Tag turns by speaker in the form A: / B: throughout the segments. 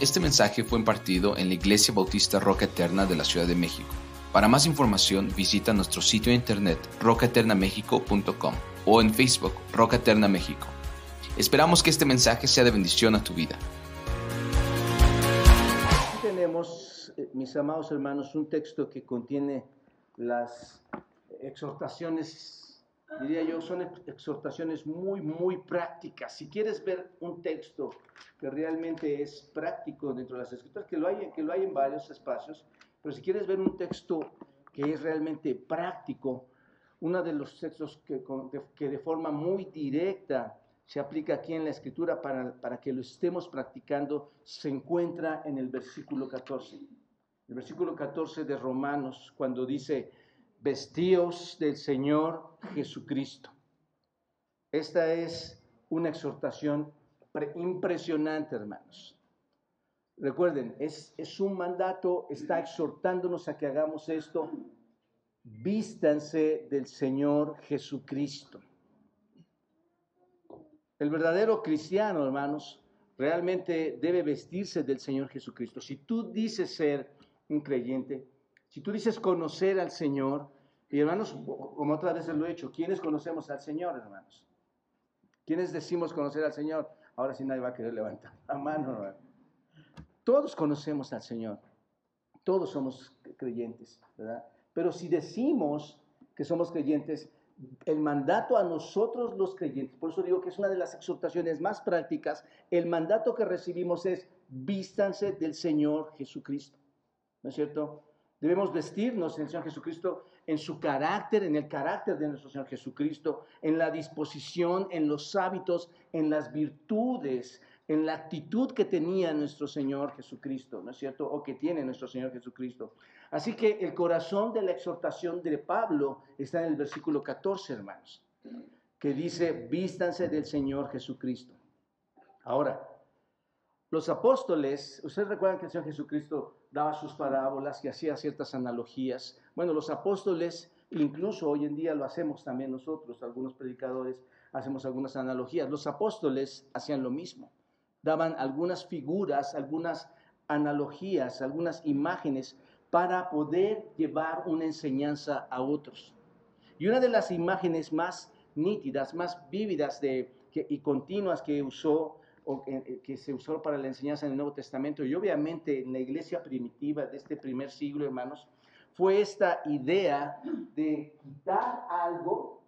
A: Este mensaje fue impartido en la Iglesia Bautista Roca Eterna de la Ciudad de México. Para más información visita nuestro sitio de internet rocaeternamexico.com o en Facebook Roca Eterna México. Esperamos que este mensaje sea de bendición a tu vida.
B: Tenemos, eh, mis amados hermanos, un texto que contiene las exhortaciones diría yo, son exhortaciones muy, muy prácticas. Si quieres ver un texto que realmente es práctico dentro de las escrituras, que lo hay, que lo hay en varios espacios, pero si quieres ver un texto que es realmente práctico, uno de los textos que, que de forma muy directa se aplica aquí en la escritura para, para que lo estemos practicando, se encuentra en el versículo 14. El versículo 14 de Romanos, cuando dice, vestíos del Señor Jesucristo. Esta es una exhortación impresionante, hermanos. Recuerden, es, es, un mandato, está exhortándonos a que hagamos esto. Vístanse del Señor Jesucristo. El verdadero cristiano, hermanos, realmente debe vestirse del Señor Jesucristo. Si tú dices ser un creyente, si tú dices conocer al Señor, y hermanos, como otras veces lo he hecho, ¿quiénes conocemos al Señor, hermanos? ¿Quiénes decimos conocer al Señor? Ahora sí nadie va a querer levantar la mano. Hermano. Todos conocemos al Señor. Todos somos creyentes, ¿verdad? Pero si decimos que somos creyentes, el mandato a nosotros los creyentes, por eso digo que es una de las exhortaciones más prácticas, el mandato que recibimos es vístanse del Señor Jesucristo. ¿No es cierto? Debemos vestirnos en el Señor Jesucristo, en su carácter, en el carácter de nuestro Señor Jesucristo, en la disposición, en los hábitos, en las virtudes, en la actitud que tenía nuestro Señor Jesucristo, ¿no es cierto? O que tiene nuestro Señor Jesucristo. Así que el corazón de la exhortación de Pablo está en el versículo 14, hermanos, que dice, vístanse del Señor Jesucristo. Ahora, los apóstoles, ustedes recuerdan que el Señor Jesucristo daba sus parábolas y hacía ciertas analogías. Bueno, los apóstoles, incluso hoy en día lo hacemos también nosotros, algunos predicadores, hacemos algunas analogías. Los apóstoles hacían lo mismo, daban algunas figuras, algunas analogías, algunas imágenes para poder llevar una enseñanza a otros. Y una de las imágenes más nítidas, más vívidas y continuas que usó eh, que se usó para la enseñanza en el Nuevo Testamento y obviamente en la iglesia primitiva de este primer siglo, hermanos, fue esta idea de quitar algo,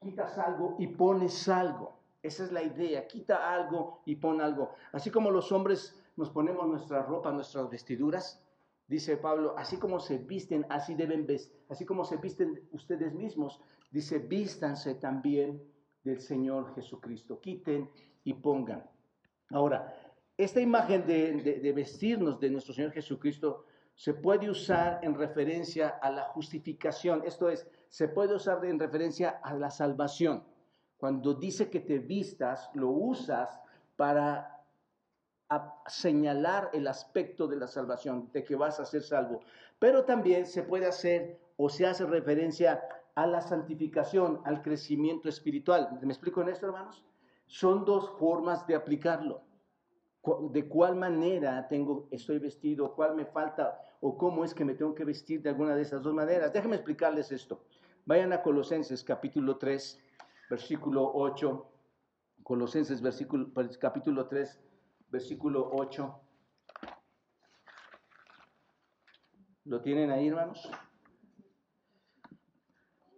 B: quitas algo y pones algo. Esa es la idea, quita algo y pon algo. Así como los hombres nos ponemos nuestra ropa, nuestras vestiduras, dice Pablo, así como se visten, así deben así como se visten ustedes mismos, dice, vístanse también del Señor Jesucristo. Quiten y pongan. Ahora, esta imagen de, vestirnos de nuestro Señor Jesucristo se puede usar en referencia a la justificación, esto es, se puede usar en referencia a la salvación. Cuando dice que te vistas, lo usas para señalar el aspecto de la salvación, de que vas a ser salvo. Pero también se puede hacer o se hace referencia a la santificación, al crecimiento espiritual. ¿Me explico en esto, hermanos? Son dos formas de aplicarlo. De cuál manera tengo, estoy vestido, cuál me falta o cómo es que me tengo que vestir de alguna de esas dos maneras. Déjenme explicarles esto. Vayan a Colosenses capítulo 3, versículo 8. Colosenses versículo, capítulo 3, versículo 8. ¿Lo tienen ahí, hermanos?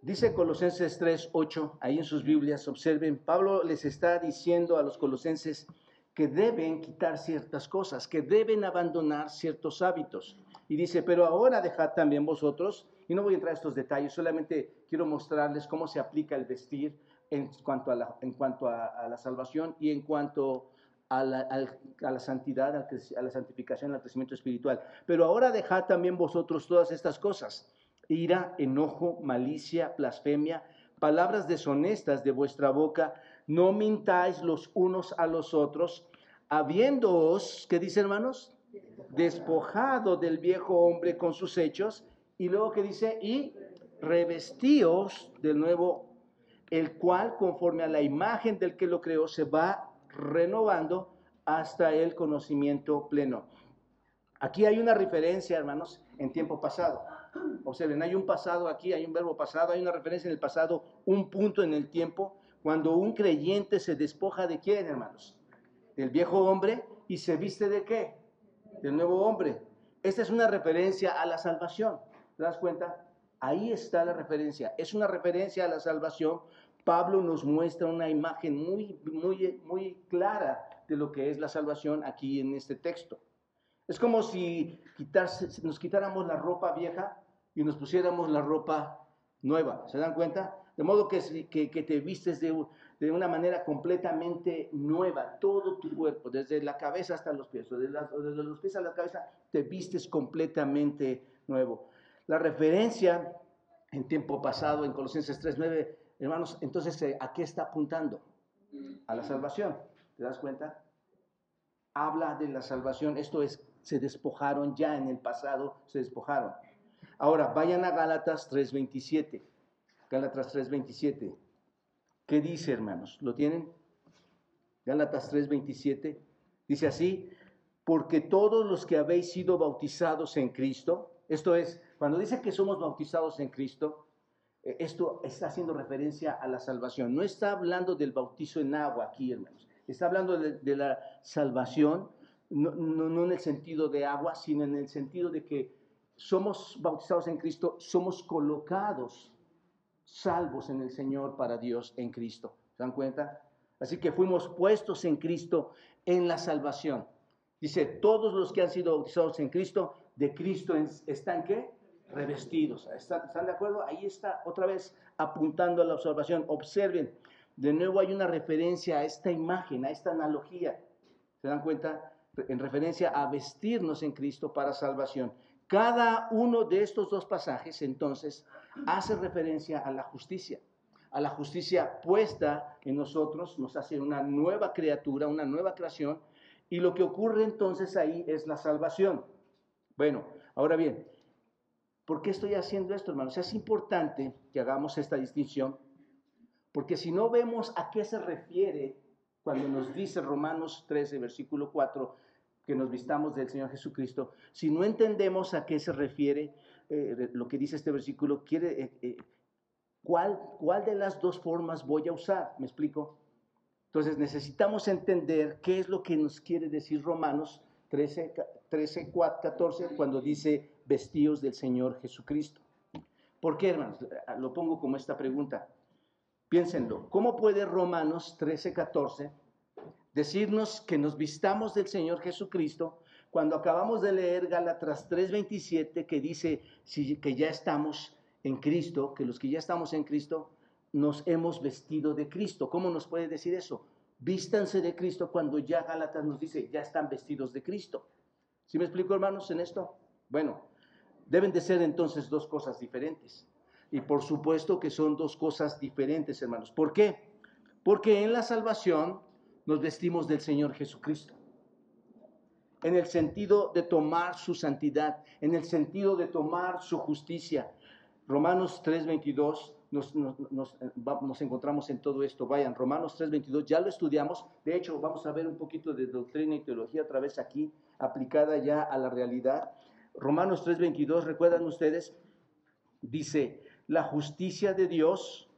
B: Dice Colosenses 3, 8, ahí en sus Biblias, observen, Pablo les está diciendo a los colosenses que deben quitar ciertas cosas, que deben abandonar ciertos hábitos. Y dice, pero ahora dejad también vosotros, y no voy a entrar a estos detalles, solamente quiero mostrarles cómo se aplica el vestir en cuanto a la, en cuanto a, la salvación y en cuanto a la, a la, santidad, a la santificación, al crecimiento espiritual. Pero ahora dejad también vosotros todas estas cosas ira, enojo, malicia, blasfemia, palabras deshonestas de vuestra boca, no mintáis los unos a los otros, habiéndoos, ¿qué dice hermanos? Despojado del viejo hombre con sus hechos, y luego que dice, y revestíos del nuevo, el cual conforme a la imagen del que lo creó se va renovando hasta el conocimiento pleno. Aquí hay una referencia, hermanos, en tiempo pasado. Observen, hay un pasado aquí, hay un verbo pasado, hay una referencia en el pasado, un punto en el tiempo, cuando un creyente se despoja de quién, hermanos? Del viejo hombre y se viste de qué? Del nuevo hombre. Esta es una referencia a la salvación. ¿Te das cuenta? Ahí está la referencia. Es una referencia a la salvación. Pablo nos muestra una imagen muy, muy, muy clara de lo que es la salvación aquí en este texto. Es como si nos quitáramos la ropa vieja y nos pusiéramos la ropa nueva. ¿Se dan cuenta? De modo que, que, te vistes de, de, una manera completamente nueva, todo tu cuerpo, desde la cabeza hasta los pies, desde, desde los pies a la cabeza, te vistes completamente nuevo. La referencia en tiempo pasado, en Colosenses 3.9, hermanos, entonces, eh, ¿a qué está apuntando? A la salvación. ¿Te das cuenta? Habla de la salvación. Esto es, se despojaron ya en el pasado, se despojaron. Ahora, vayan a Gálatas 3.27. Gálatas 3.27. ¿Qué dice, hermanos? ¿Lo tienen? Gálatas 3.27. Dice así, porque todos los que habéis sido bautizados en Cristo, esto es, cuando dice que somos bautizados en Cristo, eh, esto está haciendo referencia a la salvación. No está hablando del bautizo en agua aquí, hermanos. Está hablando de, la salvación, no, no, en el sentido de agua, sino en el sentido de que somos bautizados en Cristo, somos colocados, salvos en el Señor para Dios en Cristo. ¿Se dan cuenta? Así que fuimos puestos en Cristo en la salvación. Dice, todos los que han sido bautizados en Cristo, de Cristo están qué? Revestidos. ¿Están, ¿Están, de acuerdo? Ahí está otra vez apuntando a la observación. Observen, de nuevo hay una referencia a esta imagen, a esta analogía. ¿Se dan cuenta? En referencia a vestirnos en Cristo para salvación. Cada uno de estos dos pasajes entonces hace referencia a la justicia, a la justicia puesta en nosotros, nos hace una nueva criatura, una nueva creación, y lo que ocurre entonces ahí es la salvación. Bueno, ahora bien, ¿por qué estoy haciendo esto, hermanos? Es importante que hagamos esta distinción, porque si no vemos a qué se refiere cuando nos dice Romanos 13, versículo 4, que nos vistamos del Señor Jesucristo, si no entendemos a qué se refiere eh, lo que dice este versículo, quiere, eh, eh, ¿cuál, ¿cuál de las dos formas voy a usar? ¿Me explico? Entonces necesitamos entender qué es lo que nos quiere decir Romanos 13, 13 14 cuando dice vestidos del Señor Jesucristo. ¿Por qué, hermanos? Lo pongo como esta pregunta. Piénsenlo. ¿Cómo puede Romanos 13, 14 decirnos que nos vistamos del Señor Jesucristo cuando acabamos de leer Gálatas 3:27 que dice que ya estamos en Cristo, que los que ya estamos en Cristo nos hemos vestido de Cristo. ¿Cómo nos puede decir eso? Vístanse de Cristo cuando ya Gálatas nos dice ya están vestidos de Cristo. ¿Sí me explico, hermanos, en esto? Bueno, deben de ser entonces dos cosas diferentes. Y por supuesto que son dos cosas diferentes, hermanos. ¿Por qué? Porque en la salvación nos vestimos del Señor Jesucristo. En el sentido de tomar su santidad, en el sentido de tomar su justicia. Romanos 3:22 nos, nos, encontramos en todo esto. Vayan, Romanos 3:22, ya lo estudiamos. De hecho, vamos a ver un poquito de doctrina y teología otra vez aquí, aplicada ya a la realidad. Romanos 3:22, recuerdan ustedes, dice, la justicia de Dios,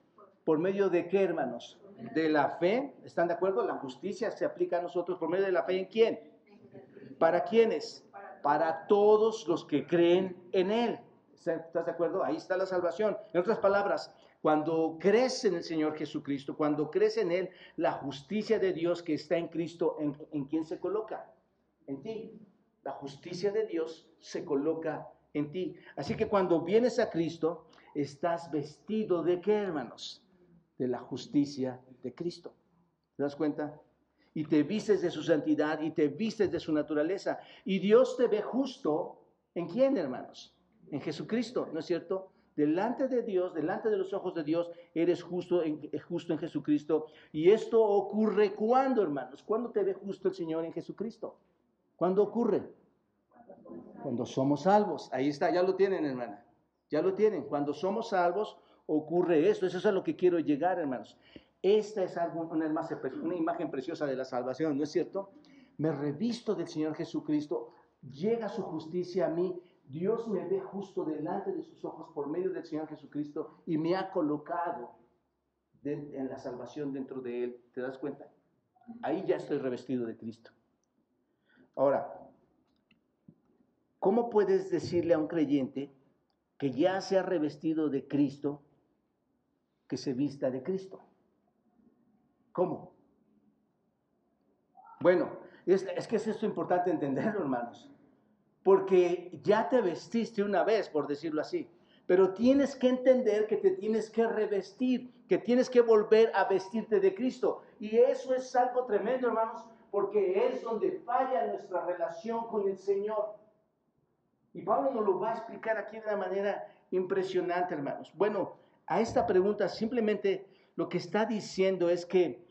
B: ¿por medio de qué, hermanos? De la fe, ¿están de acuerdo? La justicia se aplica a nosotros por medio de la fe en quién? ¿Para quiénes? Para todos los que creen en Él. ¿Estás de acuerdo? Ahí está la salvación. En otras palabras, cuando crees en el Señor Jesucristo, cuando crees en Él, la justicia de Dios que está en Cristo, ¿en, en quién se coloca? En ti. La justicia de Dios se coloca en ti. Así que cuando vienes a Cristo, estás vestido de qué, hermanos? De la justicia de Cristo. ¿Te das cuenta? Y te vistes de su santidad y te vistes de su naturaleza. Y Dios te ve justo. ¿En quién, hermanos? En Jesucristo, ¿no es cierto? Delante de Dios, delante de los ojos de Dios, eres justo en, justo en Jesucristo. Y esto ocurre cuando, hermanos? ¿Cuándo te ve justo el Señor en Jesucristo? ¿Cuándo ocurre? Cuando somos salvos. Ahí está, ya lo tienen, hermana. Ya lo tienen. Cuando somos salvos, ocurre esto. Eso es a lo que quiero llegar, hermanos. Esta es algo, una, imagen preciosa de la salvación, ¿no es cierto? me revisto del Señor Jesucristo, llega su justicia a mí, Dios me ve justo delante de sus ojos por medio del Señor Jesucristo y me ha colocado en la salvación dentro de Él. ¿Te das cuenta? Ahí ya estoy revestido de Cristo. Ahora, ¿cómo puedes decirle a un creyente que ya se ha revestido de Cristo que se vista de Cristo? ¿Cómo? Bueno, es, que es esto importante entenderlo, hermanos porque ya te vestiste una vez, por decirlo así. Pero tienes que entender que te tienes que revestir, que tienes que volver a vestirte de Cristo. Y eso es algo tremendo, hermanos, porque es donde falla nuestra relación con el Señor. Y Pablo nos lo va a explicar aquí de una manera impresionante, hermanos. Bueno, a esta pregunta simplemente lo que está diciendo es que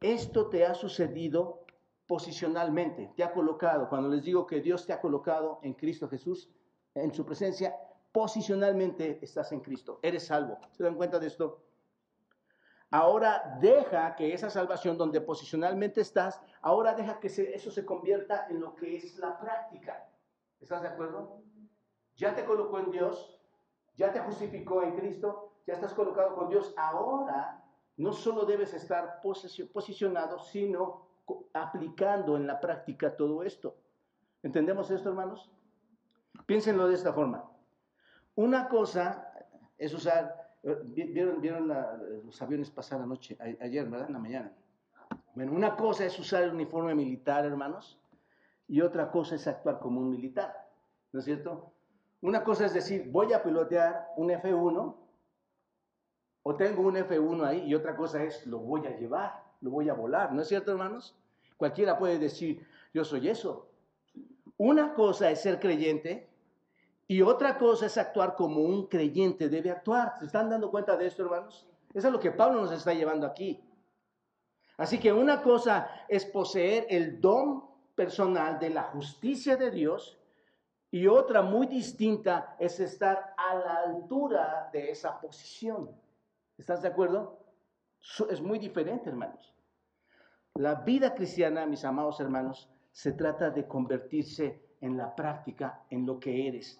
B: esto te ha sucedido posicionalmente, te ha colocado, cuando les digo que Dios te ha colocado en Cristo Jesús, en su presencia, posicionalmente estás en Cristo, eres salvo. ¿Se dan cuenta de esto? Ahora deja que esa salvación donde posicionalmente estás, ahora deja que eso se convierta en lo que es la práctica. ¿Estás de acuerdo? Ya te colocó en Dios, ya te justificó en Cristo, ya estás colocado con Dios. Ahora no solo debes estar posicionado, sino aplicando en la práctica todo esto. ¿Entendemos esto, hermanos? Piénsenlo de esta forma. Una cosa es usar, eh, vieron, vieron los aviones pasar anoche, ayer, ¿verdad? En la mañana. Bueno, una cosa es usar el uniforme militar, hermanos, y otra cosa es actuar como un militar, ¿no es cierto? Una cosa es decir, voy a pilotear un F1, o tengo un F1 ahí, y otra cosa es, lo voy a llevar, lo voy a volar, ¿no es cierto, hermanos? Cualquiera puede decir, yo soy eso. Una cosa es ser creyente y otra cosa es actuar como un creyente debe actuar. ¿Se están dando cuenta de esto, hermanos? Eso es lo que Pablo nos está llevando aquí. Así que una cosa es poseer el don personal de la justicia de Dios y otra muy distinta es estar a la altura de esa posición. ¿Estás de acuerdo? Es muy diferente, hermanos. La vida cristiana, mis amados hermanos, se trata de convertirse en la práctica, en lo que eres.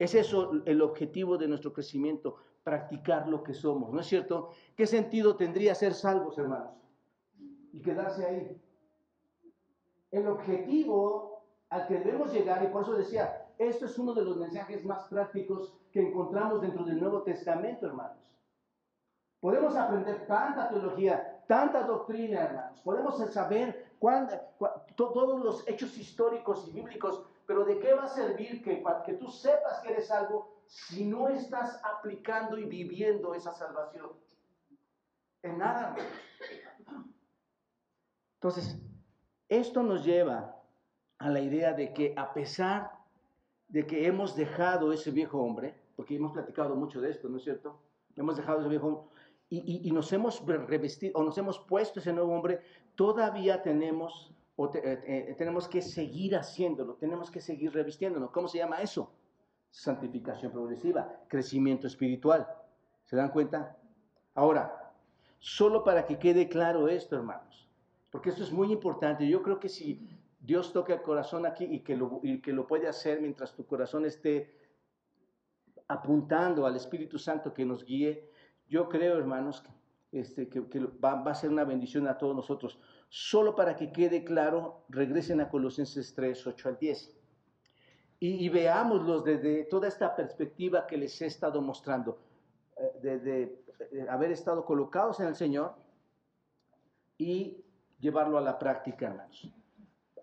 B: Es eso el objetivo de nuestro crecimiento, practicar lo que somos, ¿no es cierto? ¿Qué sentido tendría ser salvos, hermanos? Y quedarse ahí. El objetivo al que debemos llegar, y por eso decía, esto es uno de los mensajes más prácticos que encontramos dentro del Nuevo Testamento, hermanos. Podemos aprender tanta teología, tanta doctrina, hermanos. Podemos saber todos los hechos históricos y bíblicos, pero ¿de qué va a servir que, que tú sepas que eres salvo si no estás aplicando y viviendo esa salvación? En nada, hermanos. Entonces, esto nos lleva a la idea de que a pesar de que hemos dejado ese viejo hombre, porque hemos platicado mucho de esto, ¿no es cierto? Hemos dejado ese viejo hombre, y, nos hemos revestido o nos hemos puesto ese nuevo hombre, todavía tenemos, eh, eh, tenemos que seguir haciéndolo, tenemos que seguir revistiéndonos. ¿Cómo se llama eso? Santificación progresiva, crecimiento espiritual. ¿Se dan cuenta? Ahora, solo para que quede claro esto, hermanos, porque esto es muy importante. Yo creo que si Dios toca el corazón aquí y que lo, y que lo puede hacer mientras tu corazón esté apuntando al Espíritu Santo que nos guíe, yo creo, hermanos, este, que, va, a ser una bendición a todos nosotros. Solo para que quede claro, regresen a Colosenses 3, 8 al 10. Y, veámoslos desde toda esta perspectiva que les he estado mostrando, desde eh, eh, haber estado colocados en el Señor y llevarlo a la práctica, hermanos.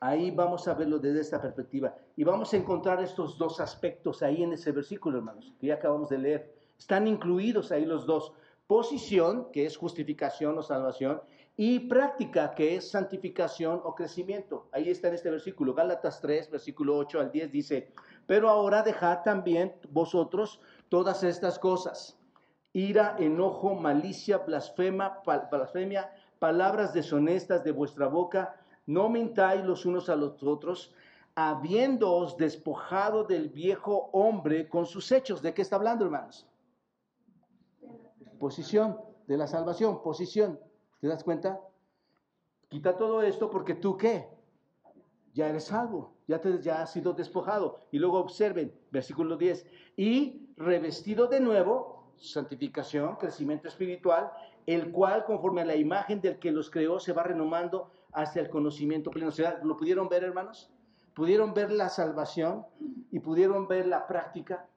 B: Ahí vamos a verlo desde esta perspectiva. Y vamos a encontrar estos dos aspectos ahí en ese versículo, hermanos, que ya acabamos de leer. Están incluidos ahí los dos. Posición, que es justificación o salvación, y práctica, que es santificación o crecimiento. Ahí está en este versículo, Gálatas 3, versículo 8 al 10, dice, pero ahora dejad también vosotros todas estas cosas, ira, enojo, malicia, blasfema, blasfemia, palabras deshonestas de vuestra boca, no mintáis los unos a los otros, habiéndoos despojado del viejo hombre con sus hechos. ¿De qué está hablando, hermanos? Posición de la salvación, posición. ¿Te das cuenta? Quita todo esto porque tú qué? ya eres salvo, ya, te, ya has sido despojado. Y luego observen, versículo 10, y revestido de nuevo, santificación, crecimiento espiritual, el cual conforme a la imagen del que los creó se va renomando hacia el conocimiento pleno. O sea, ¿lo pudieron ver, hermanos? ¿Pudieron ver la salvación y pudieron ver la práctica?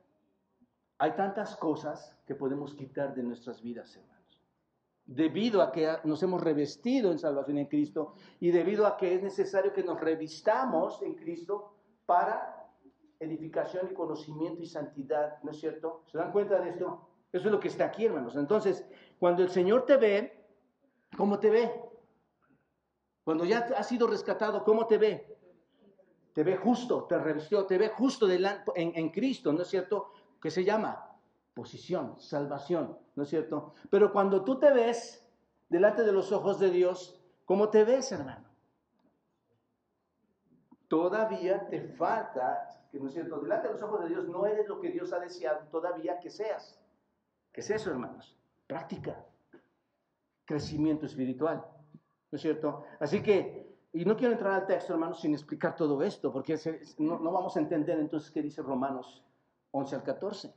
B: Hay tantas cosas que podemos quitar de nuestras vidas, hermanos debido a que nos hemos revestido en salvación en Cristo y debido a que es necesario que nos revistamos en Cristo para edificación y conocimiento y santidad, ¿no es cierto? ¿Se dan cuenta de esto? Eso es lo que está aquí, hermanos. Entonces, cuando el Señor te ve, ¿cómo te ve? Cuando ya has sido rescatado, ¿cómo te ve? Te ve justo, te revistió, te ve justo en, en Cristo, ¿no es cierto? ¿Qué se llama? posición, salvación, ¿no es cierto? Pero cuando tú te ves delante de los ojos de Dios, ¿cómo te ves, hermano? Todavía te falta, que no es cierto, delante de los ojos de Dios no eres lo que Dios ha deseado todavía que seas. ¿Qué es eso, hermanos? Práctica, crecimiento espiritual, ¿no es cierto? Así que, y no quiero entrar al texto, hermanos, sin explicar todo esto, porque no, no vamos a entender entonces qué dice Romanos 11 al 14.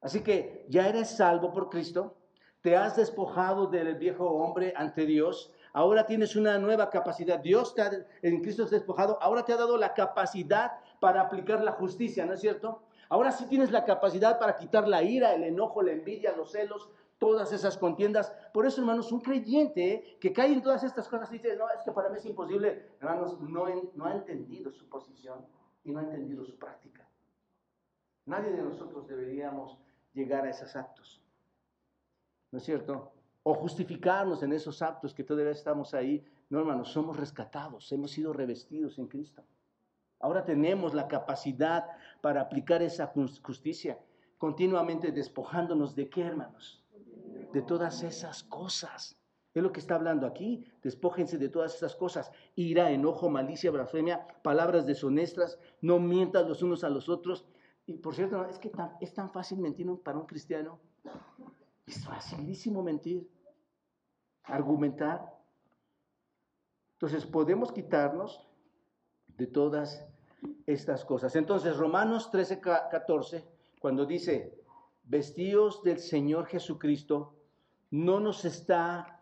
B: Así que ya eres salvo por Cristo, te has despojado del viejo hombre ante Dios, ahora tienes una nueva capacidad. Dios te ha, en Cristo has despojado, ahora te ha dado la capacidad para aplicar la justicia, ¿no es cierto? Ahora sí tienes la capacidad para quitar la ira, el enojo, la envidia, los celos, todas esas contiendas. Por eso, hermanos, un creyente que cae en todas estas cosas y dice, no, es que para mí es imposible, hermanos, no, no ha entendido su posición y no ha entendido su práctica. Nadie de nosotros deberíamos llegar a esos actos. ¿No es cierto? O justificarnos en esos actos que todavía estamos ahí. No, hermanos, somos rescatados, hemos sido revestidos en Cristo. Ahora tenemos la capacidad para aplicar esa justicia, continuamente despojándonos de qué, hermanos? De todas esas cosas. Es lo que está hablando aquí. Despójense de todas esas cosas. Ira, enojo, malicia, blasfemia, palabras deshonestas. No mientas los unos a los otros. Y por cierto, es que es tan fácil mentir para un cristiano. Es facilísimo mentir, argumentar. Entonces podemos quitarnos de todas estas cosas. Entonces Romanos 13, 14, cuando dice, vestidos del Señor Jesucristo, no nos está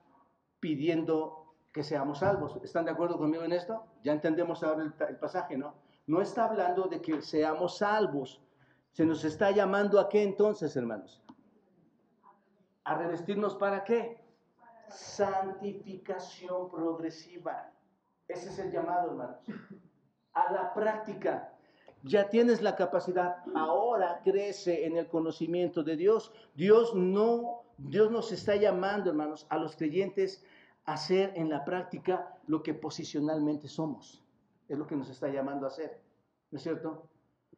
B: pidiendo que seamos salvos. ¿Están de acuerdo conmigo en esto? Ya entendemos ahora el, el pasaje, ¿no? No está hablando de que seamos salvos, se nos está llamando a qué entonces, hermanos? A revestirnos para qué? Santificación progresiva. Ese es el llamado, hermanos. A la práctica. Ya tienes la capacidad, ahora crece en el conocimiento de Dios. Dios no, Dios nos está llamando, hermanos, a los creyentes a hacer en la práctica lo que posicionalmente somos. Es lo que nos está llamando a hacer. ¿No es cierto?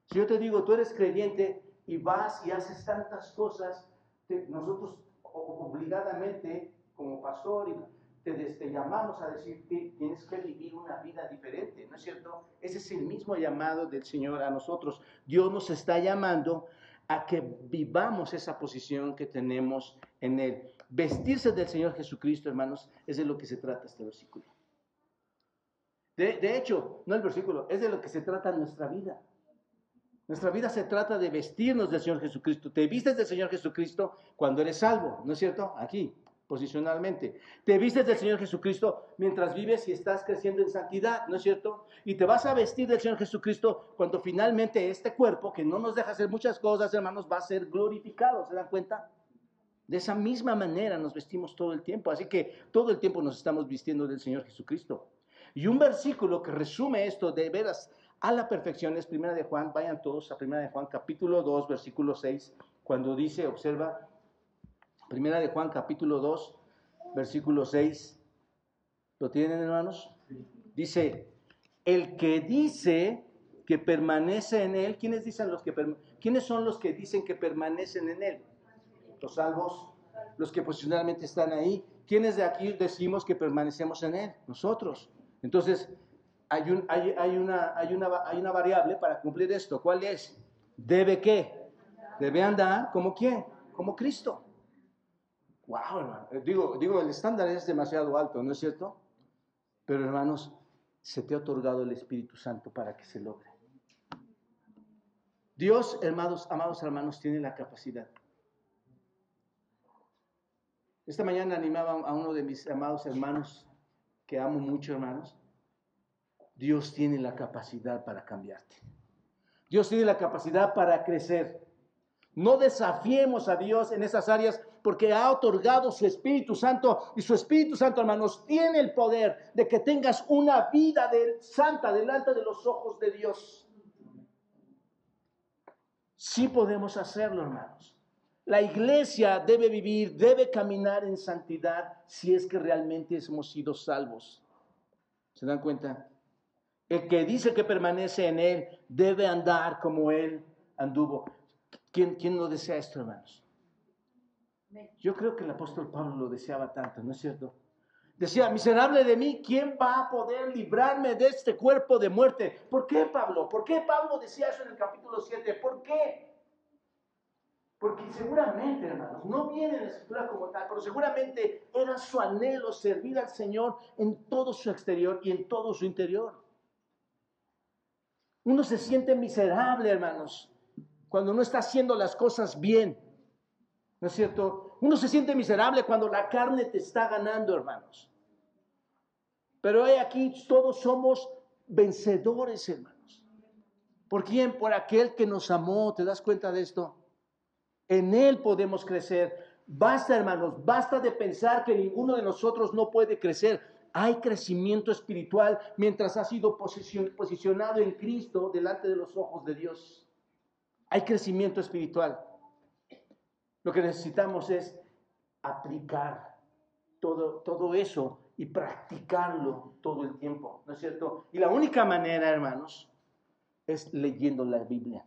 B: Si yo te digo, tú eres creyente y vas y haces tantas cosas, nosotros obligadamente, como pastor, te, llamamos a decir que tienes que vivir una vida diferente, ¿no es cierto? Ese es el mismo llamado del Señor a nosotros. Dios nos está llamando a que vivamos esa posición que tenemos en Él. Vestirse del Señor Jesucristo, hermanos, es de lo que se trata este versículo. De, de hecho, no el versículo, es de lo que se trata nuestra vida. Nuestra vida se trata de vestirnos del Señor Jesucristo. Te vistes del Señor Jesucristo cuando eres salvo, ¿no es cierto? Aquí, posicionalmente. Te vistes del Señor Jesucristo mientras vives y estás creciendo en santidad, ¿no es cierto? Y te vas a vestir del Señor Jesucristo cuando finalmente este cuerpo, que no nos deja hacer muchas cosas, hermanos, va a ser glorificado, ¿se dan cuenta? De esa misma manera nos vestimos todo el tiempo, así que todo el tiempo nos estamos vistiendo del Señor Jesucristo. Y un versículo que resume esto de veras a la perfección es Primera de Juan, vayan todos a Primera de Juan capítulo 2, versículo 6, cuando dice, observa, Primera de Juan capítulo 2, versículo 6, ¿lo tienen hermanos? Dice, el que dice que permanece en él, ¿quiénes, dicen los que ¿quiénes son los que dicen que permanecen en él? Los salvos, los que posicionalmente están ahí. ¿Quiénes de aquí decimos que permanecemos en él? Nosotros. Entonces, hay, un, hay, una, hay, una, hay una variable para cumplir esto. ¿Cuál es? ¿Debe qué? Debe andar como quién? Como Cristo. Wow, hermano. Eh, digo, digo, el estándar es demasiado alto, ¿no es cierto? Pero hermanos, se te ha otorgado el Espíritu Santo para que se logre. Dios, hermanos, amados hermanos, tiene la capacidad. Esta mañana animaba a uno de mis amados hermanos, que amo mucho, hermanos. Dios tiene la capacidad para cambiarte. Dios tiene la capacidad para crecer. No desafiemos a Dios en esas áreas porque ha otorgado su Espíritu Santo y su Espíritu Santo, hermanos, tiene el poder de que tengas una vida de, santa delante de los ojos de Dios. Sí podemos hacerlo, hermanos. La iglesia debe vivir, debe caminar en santidad si es que realmente hemos sido salvos. ¿Se dan cuenta? El que dice que permanece en Él debe andar como Él anduvo. ¿Quién, no desea esto, hermanos? Yo creo que el apóstol Pablo lo deseaba tanto, ¿no es cierto? Decía, miserable de mí, ¿quién va a poder librarme de este cuerpo de muerte? ¿Por qué Pablo? ¿Por qué Pablo decía eso en el capítulo 7? ¿Por qué? Porque seguramente, hermanos, no viene en la escritura como tal, pero seguramente era su anhelo servir al Señor en todo su exterior y en todo su interior. Uno se siente miserable, hermanos, cuando no está haciendo las cosas bien. ¿No es cierto? Uno se siente miserable cuando la carne te está ganando, hermanos. Pero aquí todos somos vencedores, hermanos. ¿Por quién? Por aquel que nos amó. ¿Te das cuenta de esto? En Él podemos crecer. Basta, hermanos, basta de pensar que ninguno de nosotros no puede crecer. Hay crecimiento espiritual mientras ha sido posicionado en Cristo delante de los ojos de Dios. Hay crecimiento espiritual. Lo que necesitamos es aplicar todo, todo eso y practicarlo todo el tiempo, ¿no es cierto? Y la única manera, hermanos, es leyendo la Biblia,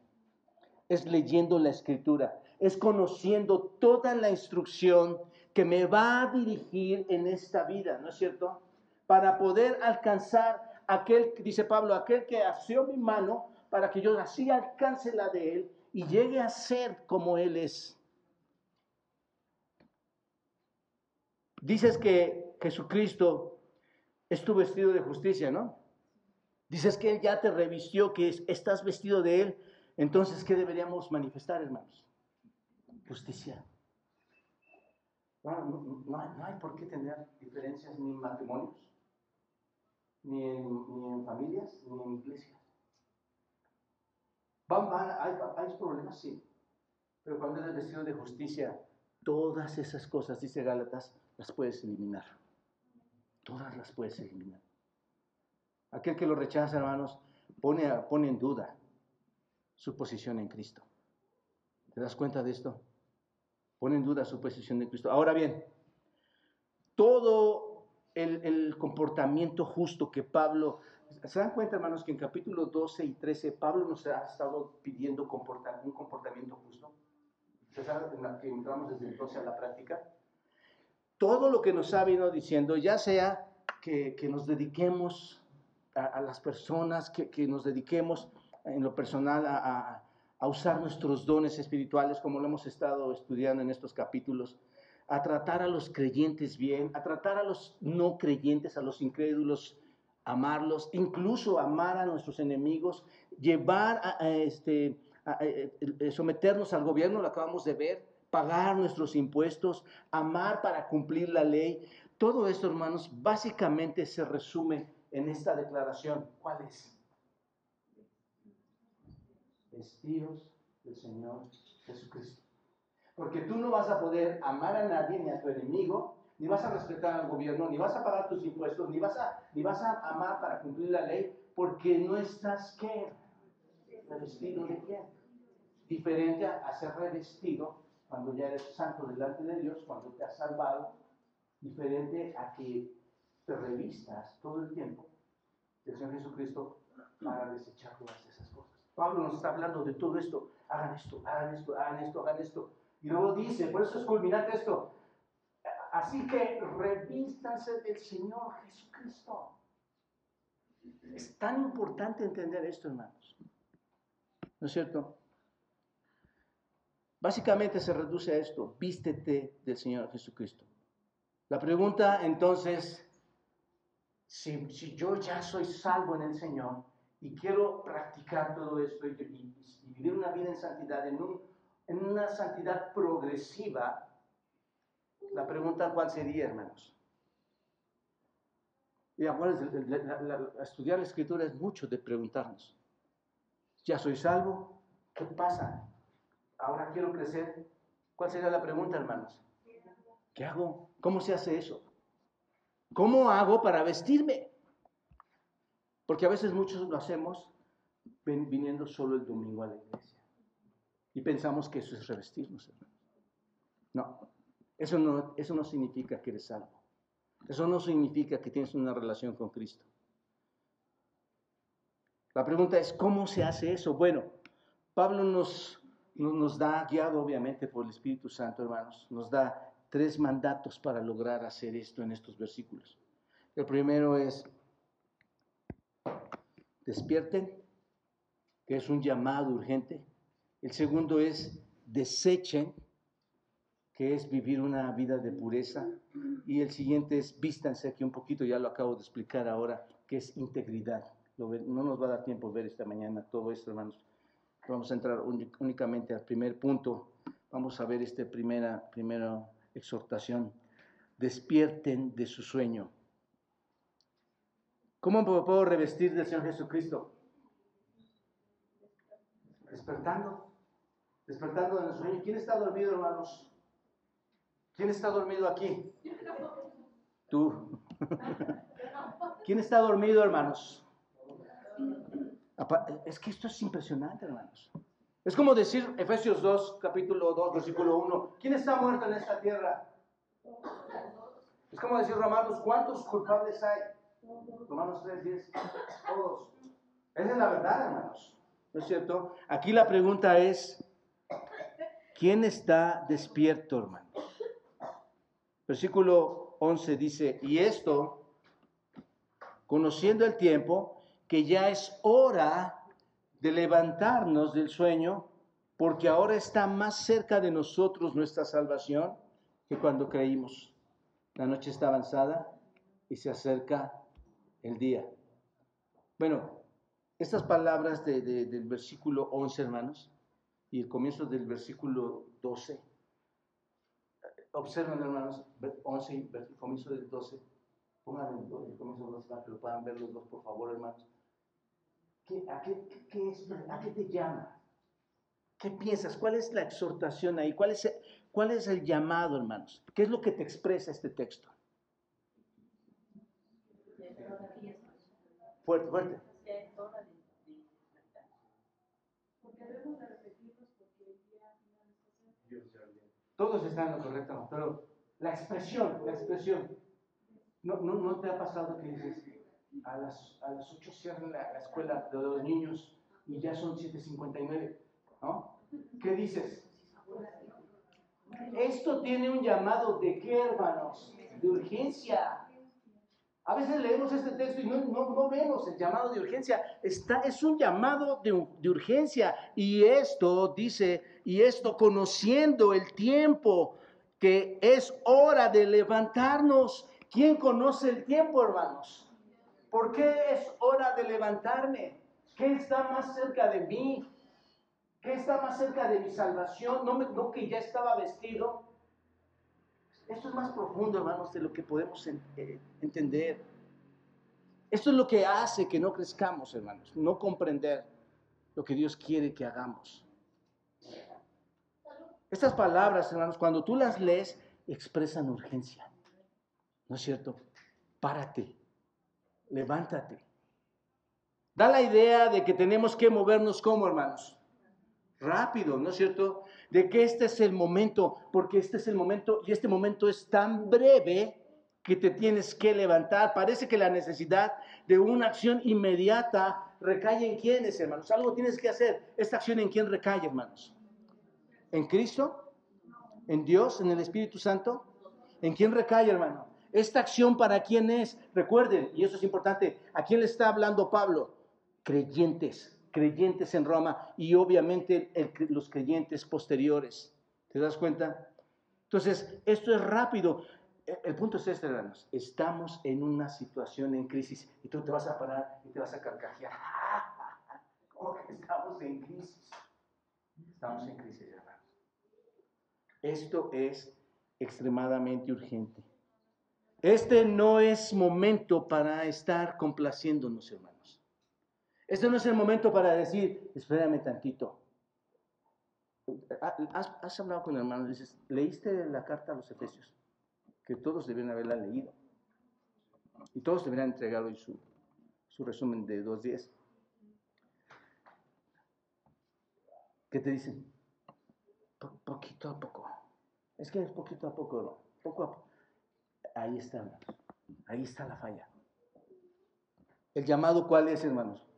B: es leyendo la escritura, es conociendo toda la instrucción que me va a dirigir en esta vida, ¿no es cierto? Para poder alcanzar aquel, dice Pablo, aquel que asió mi mano para que yo así alcance la de él y llegue a ser como él es. Dices que Jesucristo es tu vestido de justicia, ¿no? Dices que Él ya te revistió, que estás vestido de Él. Entonces, ¿qué deberíamos manifestar, hermanos? Justicia. no, hay, por qué tener diferencias ni matrimonios, ni en, familias, ni en iglesias. Van, van, hay, hay problemas, sí. Pero cuando eres vestido de justicia, todas esas cosas, dice Gálatas, las puedes eliminar. Todas las puedes eliminar. Aquel que lo rechaza, hermanos, pone, pone en duda su posición en Cristo. ¿Te das cuenta de esto? Pone en duda su posición en Cristo. Ahora bien, todo el, comportamiento justo que Pablo... ¿Se dan cuenta, hermanos, que en capítulos 12 y 13 Pablo nos ha estado pidiendo un comportamiento justo? ¿Se sabe que entramos desde el 12 a la práctica? todo lo que nos ha venido diciendo, ya sea que, nos dediquemos a, las personas, que, nos dediquemos en lo personal a, usar nuestros dones espirituales, como lo hemos estado estudiando en estos capítulos, a tratar a los creyentes bien, a tratar a los no creyentes, a los incrédulos, amarlos, incluso amar a nuestros enemigos, llevar a, este, someternos al gobierno, lo acabamos de ver, pagar nuestros impuestos, amar para cumplir la ley. Todo esto, hermanos, básicamente se resume en esta declaración. ¿Cuál es? Vestidos del Señor Jesucristo. Porque tú no vas a poder amar a nadie ni a tu enemigo, ni vas a respetar al gobierno, ni vas a pagar tus impuestos, ni vas a, ni vas a amar para cumplir la ley, porque no estás, ¿qué? ¿Revestido de quién? Diferente a ser revestido cuando ya eres santo delante de Dios, cuando te has salvado, diferente a que te revistas todo el tiempo del Señor Jesucristo para desechar todas esas cosas. Pablo nos está hablando de todo esto. Hagan esto, hagan esto, hagan esto, hagan esto. Y luego dice, por eso es culminante esto. Así que revístanse del Señor Jesucristo. Es tan importante entender esto, hermanos. ¿No es cierto? Básicamente se reduce a esto, vístete del Señor Jesucristo. La pregunta entonces si, si yo ya soy salvo en el Señor y quiero practicar todo esto y, y- y vivir una vida en santidad, en, un- en una santidad progresiva, la pregunta cuál sería, hermanos. Y acuérdense, estudiar la escritura es mucho de preguntarnos. ¿Ya soy salvo? ¿Qué pasa? Ahora quiero crecer. ¿Cuál sería la pregunta, hermanos? ¿Qué hago? ¿Cómo se hace eso? ¿Cómo hago para vestirme? Porque a veces muchos lo hacemos viniendo solo el domingo a la iglesia. Y pensamos que eso es revestirnos, hermanos. No, eso no, eso no significa que eres salvo. Eso no significa que tienes una relación con Cristo. La pregunta es, ¿cómo se hace eso? Bueno, Pablo nos, no- nos da, guiado obviamente por el Espíritu Santo, hermanos, nos da tres mandatos para lograr hacer esto en estos versículos. El primero es, despierten, que es un llamado urgente. El segundo es, desechen, que es vivir una vida de pureza. Y el siguiente es, vístanse, que un poquito ya lo acabo de explicar ahora, que es integridad. No nos va a dar tiempo ver esta mañana todo esto, hermanos. Vamos a entrar únicamente al primer punto. Vamos a ver esta primera, primera exhortación. Despierten de su sueño. ¿Cómo puedo revestir del Señor Jesucristo? Despertando. Despertando del sueño. ¿Quién está dormido, hermanos? ¿Quién está dormido aquí? Tú. ¿Quién está dormido, hermanos? Es que esto es impresionante, hermanos. Es como decir Efesios 2, capítulo 2, versículo 1. ¿Quién está muerto en esta tierra? Es como decir Romanos, ¿cuántos culpables hay? Romanos 3, 10. Todos. Esa es la verdad, hermanos. ¿No es cierto? Aquí la pregunta es, ¿quién está despierto, hermanos? Versículo 11 dice, y esto, conociendo el tiempo, que ya es hora de levantarnos del sueño, porque ahora está más cerca de nosotros nuestra salvación que cuando creímos. La noche está avanzada y se acerca el día. Bueno, estas palabras de- del versículo 11, hermanos, y el comienzo del versículo 12, observen, hermanos, ver- 11 y ver- el comienzo del 12, pongan el, el comienzo del 12 para que lo puedan ver los dos, por favor, hermanos. ¿Qué, a, qué, qué- qué es, ¿A qué te llama? ¿Qué piensas? ¿Cuál es la exhortación ahí? ¿Cuál es, ¿Cuál es el llamado, hermanos? ¿Qué es lo que te expresa este texto? Fuerte, fuerte. Todos están en lo correcto, pero la expresión, la expresión. ¿No, no, no te ha pasado que dices, a las, a las 8 cierran la, la escuela de los niños y ya son 7.59? ¿No? ¿Qué dices? Esto tiene un llamado de qué, hermanos? De urgencia. A veces leemos este texto y no, no, no vemos el llamado de urgencia. Está, es un llamado de, de urgencia. Y esto dice, y esto conociendo el tiempo, que es hora de levantarnos. ¿Quién conoce el tiempo, hermanos? ¿Por qué es hora de levantarme? ¿Qué está más cerca de mí? ¿Qué está más cerca de mi salvación? No, me, no que ya estaba vestido. Esto es más profundo, hermanos, de lo que podemos eh, entender. Esto es lo que hace que no crezcamos, hermanos, no comprender lo que Dios quiere que hagamos. Estas palabras, hermanos, cuando tú las lees, expresan urgencia. ¿No es cierto? Párate, levántate. Da la idea de que tenemos que movernos como, hermanos rápido, ¿no es cierto? De que este es el momento, porque este es el momento y este momento es tan breve que te tienes que levantar. Parece que la necesidad de una acción inmediata recae en quiénes, hermanos. Algo tienes que hacer. ¿Esta acción en quién recae, hermanos? ¿En Cristo? ¿En Dios? ¿En el Espíritu Santo? ¿En quién recae, hermano? ¿Esta acción para quién es? Recuerden, y eso es importante, ¿a quién le está hablando Pablo? Creyentes creyentes en Roma y obviamente el- los creyentes posteriores. ¿Te das cuenta? Entonces, esto es rápido. el punto es este, hermanos. Estamos en una situación en crisis y tú te vas a parar y te vas a carcajear. ¿Cómo que estamos en crisis? Estamos en crisis, hermanos. Esto es extremadamente urgente. Este no es momento para estar complaciéndonos, hermanos. Este no es el momento para decir, espérame tantito. ¿Has, hablado con el hermano? Dices, ¿leíste la carta a los Efesios? Que todos deben haberla leído. Y todos deberían entregar hoy su, su resumen de dos días. ¿Qué te dicen? poquito a poco. Es que es poquito a poco, ¿no? Poco a poco. Ahí está, hermanos. Ahí está la falla. ¿El llamado cuál es, hermanos?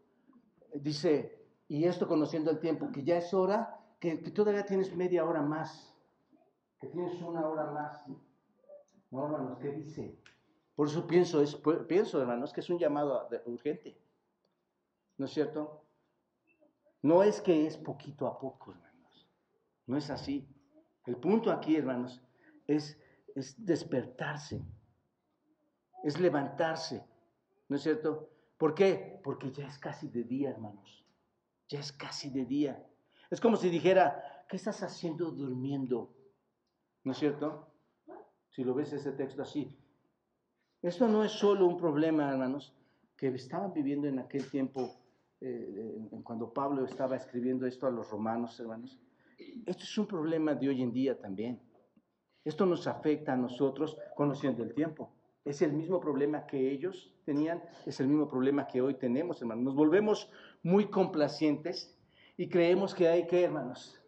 B: Dice, y esto conociendo el tiempo, que ya es hora, que, todavía tienes media hora más, que tienes una hora más. No, hermanos, ¿qué dice? Por eso pienso, es, pienso, hermanos, que es un llamado urgente. ¿No es cierto? No es que es poquito a poco, hermanos. No es así. El punto aquí, hermanos, es, es despertarse, es levantarse. ¿No es cierto? ¿Por qué? Porque ya es casi de día, hermanos. Ya es casi de día. Es como si dijera, ¿qué estás haciendo durmiendo? ¿No es cierto? Si lo ves ese texto así. Esto no es solo un problema, hermanos, que estaban viviendo en aquel tiempo eh, cuando Pablo estaba escribiendo esto a los romanos, hermanos, esto es un problema de hoy en día también. Esto nos afecta a nosotros conociendo el tiempo. Es el mismo problema que ellos tenían, es el mismo problema que hoy tenemos, hermanos. Nos volvemos muy complacientes y creemos que hay que, hermanos,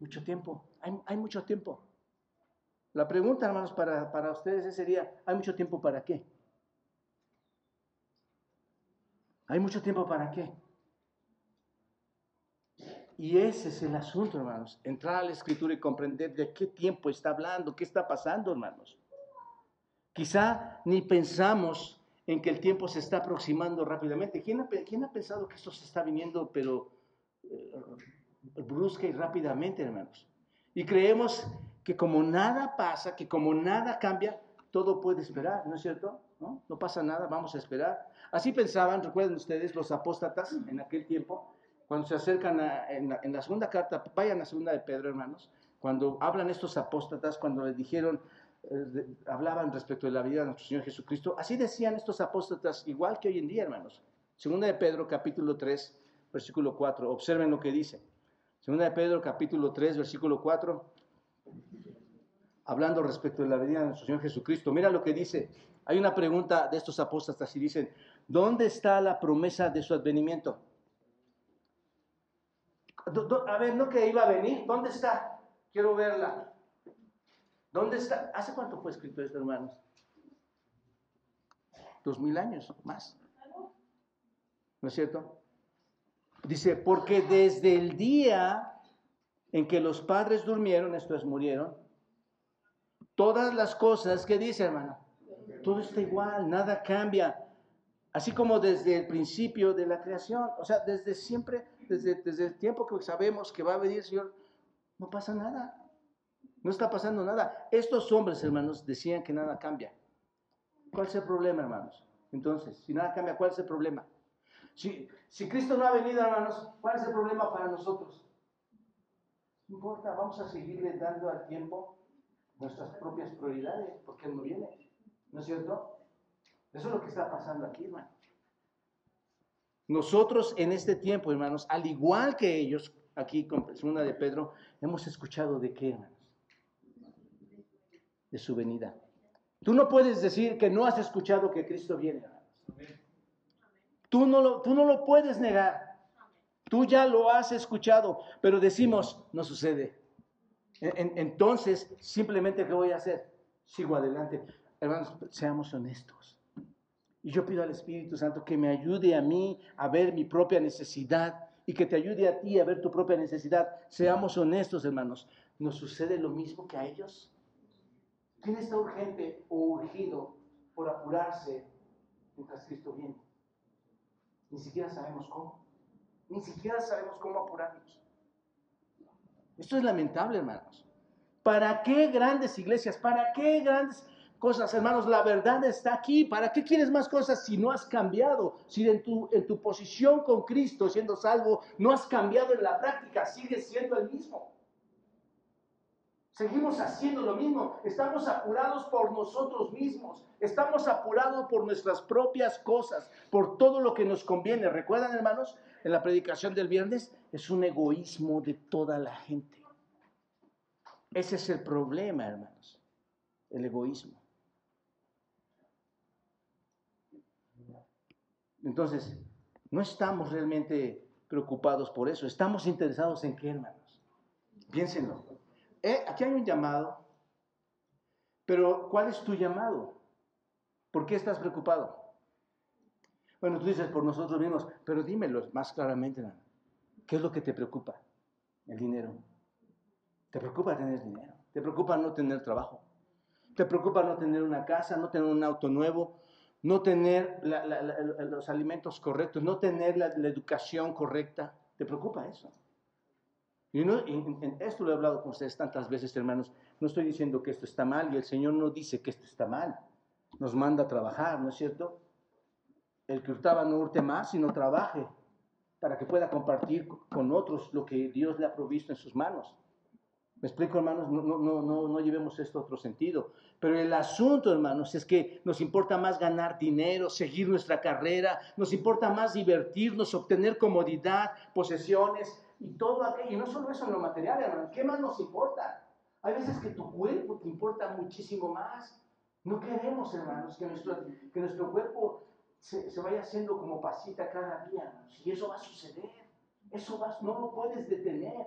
B: mucho tiempo. Hay, mucho tiempo. La pregunta, hermanos, para, para ustedes sería, ¿hay mucho tiempo para qué? ¿Hay mucho tiempo para qué? Y ese es el asunto, hermanos. Entrar a la escritura y comprender de qué tiempo está hablando, qué está pasando, hermanos. Quizá ni pensamos en que el tiempo se está aproximando rápidamente. ¿Quién ha, pensado que esto se está viniendo, pero eh, brusca y rápidamente, hermanos? Y creemos que como nada pasa, que como nada cambia, todo puede esperar, ¿no es cierto? ¿No? no pasa nada, vamos a esperar. Así pensaban, recuerden ustedes, los apóstatas en aquel tiempo cuando se acercan en, la, segunda carta, vayan a la segunda de Pedro, hermanos, cuando hablan estos apóstatas, cuando les dijeron, eh, hablaban respecto de la vida de nuestro Señor Jesucristo, así decían estos apóstatas, igual que hoy en día, hermanos. Segunda de Pedro, capítulo 3, versículo 4, observen lo que dice. Segunda de Pedro, capítulo 3, versículo 4, hablando respecto de la venida de nuestro Señor Jesucristo. Mira lo que dice. Hay una pregunta de estos apóstatas y dicen, ¿dónde está la promesa de su advenimiento? A ver, no que iba a venir. ¿Dónde está? Quiero verla. ¿Dónde está? ¿Hace cuánto fue escrito esto, hermanos? Dos mil años más. ¿No es cierto? Dice, porque desde el día en que los padres durmieron, esto es, murieron, todas las cosas que dice, hermano, todo está igual, nada cambia. Así como desde el principio de la creación, o sea, desde siempre desde, el tiempo que sabemos que va a venir el Señor, no pasa nada. No está pasando nada. Estos hombres, hermanos, decían que nada cambia. ¿Cuál es el problema, hermanos? Entonces, si nada cambia, ¿cuál es el problema? Si, Cristo no ha venido, hermanos, ¿cuál es el problema para nosotros? No importa, vamos a seguirle dando al tiempo nuestras propias prioridades, porque Él no viene. ¿No es cierto? Eso es lo que está pasando aquí, hermano. Nosotros en este tiempo, hermanos, al igual que ellos, aquí con segunda de Pedro, hemos escuchado de qué, hermanos? De su venida. Tú no puedes decir que no has escuchado que Cristo viene. Tú no lo, tú no lo puedes negar. Tú ya lo has escuchado, pero decimos, no sucede. entonces, simplemente, ¿qué voy a hacer? Sigo adelante. Hermanos, seamos honestos. Y yo pido al Espíritu Santo que me ayude a mí a ver mi propia necesidad y que te ayude a ti a ver tu propia necesidad. Seamos honestos, hermanos. ¿Nos sucede lo mismo que a ellos? ¿Quién está urgente o urgido por apurarse mientras Cristo viene? Ni siquiera sabemos cómo. Ni siquiera sabemos cómo apurarnos. Esto es lamentable, hermanos. ¿Para qué grandes iglesias? ¿Para qué grandes cosas, hermanos. La verdad está aquí. ¿Para qué quieres más cosas si no has cambiado? Si en tu, en tu posición con Cristo, siendo salvo, no has cambiado en la práctica, sigues siendo el mismo. Seguimos haciendo lo mismo. Estamos apurados por nosotros mismos. Estamos apurados por nuestras propias cosas, por todo lo que nos conviene. ¿Recuerdan, hermanos? En la predicación del viernes es un egoísmo de toda la gente. Ese es el problema, hermanos. El egoísmo. Entonces, no estamos realmente preocupados por eso. Estamos interesados en qué, hermanos. Piénsenlo. Eh, aquí hay un llamado, pero ¿cuál es tu llamado? ¿Por qué estás preocupado? Bueno, tú dices por nosotros mismos, pero dímelo más claramente, ¿qué es lo que te preocupa? El dinero. ¿Te preocupa tener dinero? ¿Te preocupa no tener trabajo? ¿Te preocupa no tener una casa, no tener un auto nuevo, no tener los alimentos correctos, no tener la educación correcta? ¿Te preocupa eso? Y, no, en esto lo he hablado con ustedes tantas veces, hermanos. No estoy diciendo que esto está mal y el Señor no dice que esto está mal. Nos manda a trabajar, ¿no es cierto? El que hurtaba no hurte más, sino trabaje para que pueda compartir con otros lo que Dios le ha provisto en sus manos. ¿Me explico, hermanos? No, no, no, no llevemos esto a otro sentido. Pero el asunto, hermanos, es que nos importa más ganar dinero, seguir nuestra carrera, nos importa más divertirnos, obtener comodidad, posesiones, y todo aquello. Y no solo eso en lo material, hermano. ¿Qué más nos importa? Hay veces que tu cuerpo te importa muchísimo más. No queremos, hermanos, que nuestro, que nuestro cuerpo se, se vaya haciendo como pasita cada día, hermanos. Y eso va a suceder. Eso va, no lo puedes detener.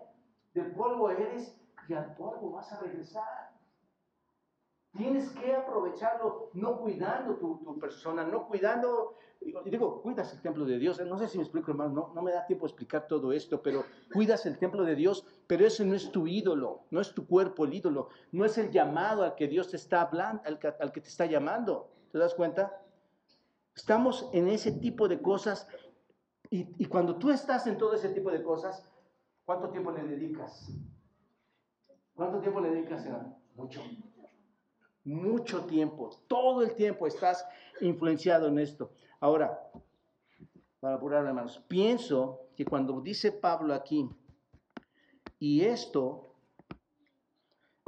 B: Del polvo eres y al polvo vas a regresar. Tienes que aprovecharlo, no cuidando tu, tu persona, no cuidando y digo, cuidas el templo de Dios. No sé si me explico, hermano, no, no me da tiempo de explicar todo esto, pero cuidas el templo de Dios, pero ese no es tu ídolo, no es tu cuerpo el ídolo, no es el llamado al que Dios te está hablando, al que, al que te está llamando. ¿Te das cuenta? Estamos en ese tipo de cosas y, y cuando tú estás en todo ese tipo de cosas, ¿cuánto tiempo le dedicas? ¿Cuánto tiempo le dedicas, hermano? Mucho. Mucho tiempo. Todo el tiempo estás influenciado en esto. Ahora, para apurar, hermanos, pienso que cuando dice Pablo aquí, y esto,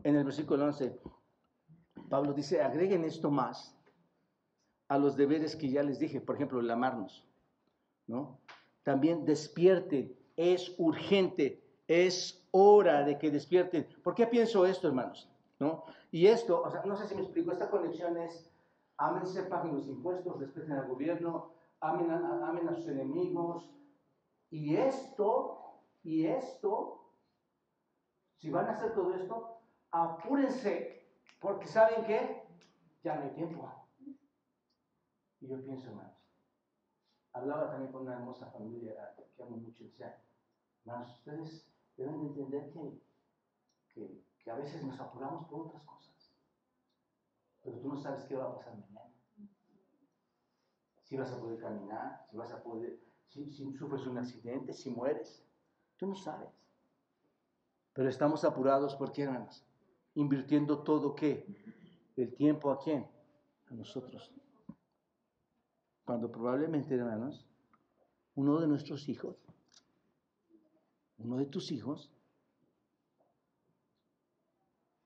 B: en el versículo 11, Pablo dice, agreguen esto más a los deberes que ya les dije, por ejemplo, el amarnos, ¿no? También despierten, es urgente, es hora de que despierten. ¿Por qué pienso esto, hermanos? ¿No? Y esto, o sea, no sé si me explico, esta conexión es ámense, paguen los impuestos, respeten al gobierno, amen a, amen a sus enemigos. Y esto, y esto, si van a hacer todo esto, apúrense, porque ¿saben qué? Ya no hay tiempo. Y yo pienso, hermanos, hablaba también con una hermosa familia que amo mucho, y decía, hermanos, ustedes deben de entender que, que, que a veces nos apuramos por otras cosas pero tú no sabes qué va a pasar mañana. Si vas a poder caminar, si vas a poder, si, sufres un accidente, si mueres, tú no sabes. Pero estamos apurados, ¿por qué, hermanos? Invirtiendo todo qué? El tiempo a quién? A nosotros. Cuando probablemente, hermanos, uno de nuestros hijos, uno de tus hijos,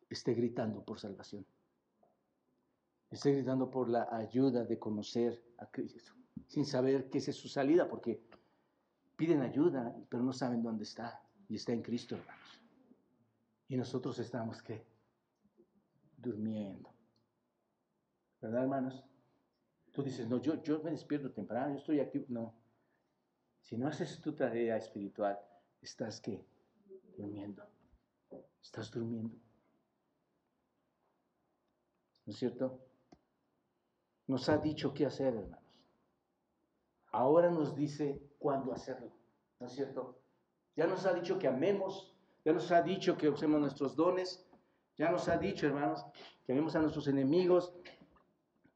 B: esté gritando por salvación. Estoy gritando por la ayuda de conocer a Cristo, sin saber qué es su salida, porque piden ayuda, pero no saben dónde está. Y está en Cristo, hermanos. Y nosotros estamos, ¿qué? Durmiendo. ¿Verdad, hermanos? Tú dices, no, yo, yo me despierto temprano, yo estoy aquí. No. Si no haces tu tarea espiritual, estás, ¿qué? Durmiendo. Estás durmiendo. ¿No es cierto? nos ha dicho qué hacer, hermanos. Ahora nos dice cuándo hacerlo, ¿no es cierto? Ya nos ha dicho que amemos, ya nos ha dicho que usemos nuestros dones, ya nos ha dicho, hermanos, que amemos a nuestros enemigos,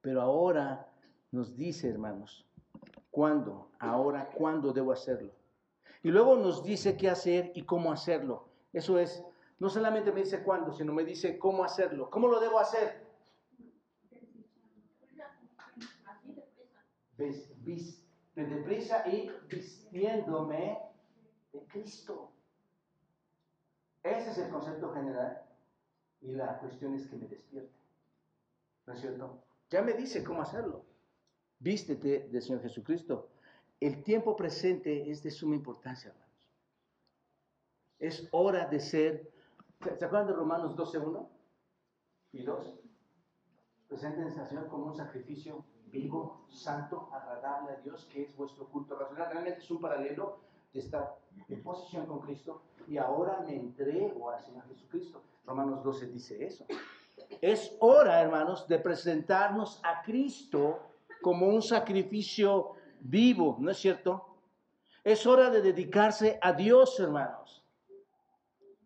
B: pero ahora nos dice, hermanos, cuándo, ahora, cuándo debo hacerlo. Y luego nos dice qué hacer y cómo hacerlo. Eso es, no solamente me dice cuándo, sino me dice cómo hacerlo. ¿Cómo lo debo hacer? De deprisa y vistiéndome de Cristo. Ese es el concepto general y la cuestión es que me despierte. ¿No es cierto? Ya me dice cómo hacerlo. Vístete del Señor Jesucristo. El tiempo presente es de suma importancia, hermanos. Es hora de ser. ¿Se acuerdan de Romanos 12.1 y 2? Presenten al Señor como un sacrificio vivo, santo, agradable a Dios, que es vuestro culto racional. Realmente es un paralelo de estar en posición con Cristo y ahora me entrego al Señor Jesucristo. Romanos 12 dice eso. Es hora, hermanos, de presentarnos a Cristo como un sacrificio vivo, ¿no es cierto? Es hora de dedicarse a Dios, hermanos.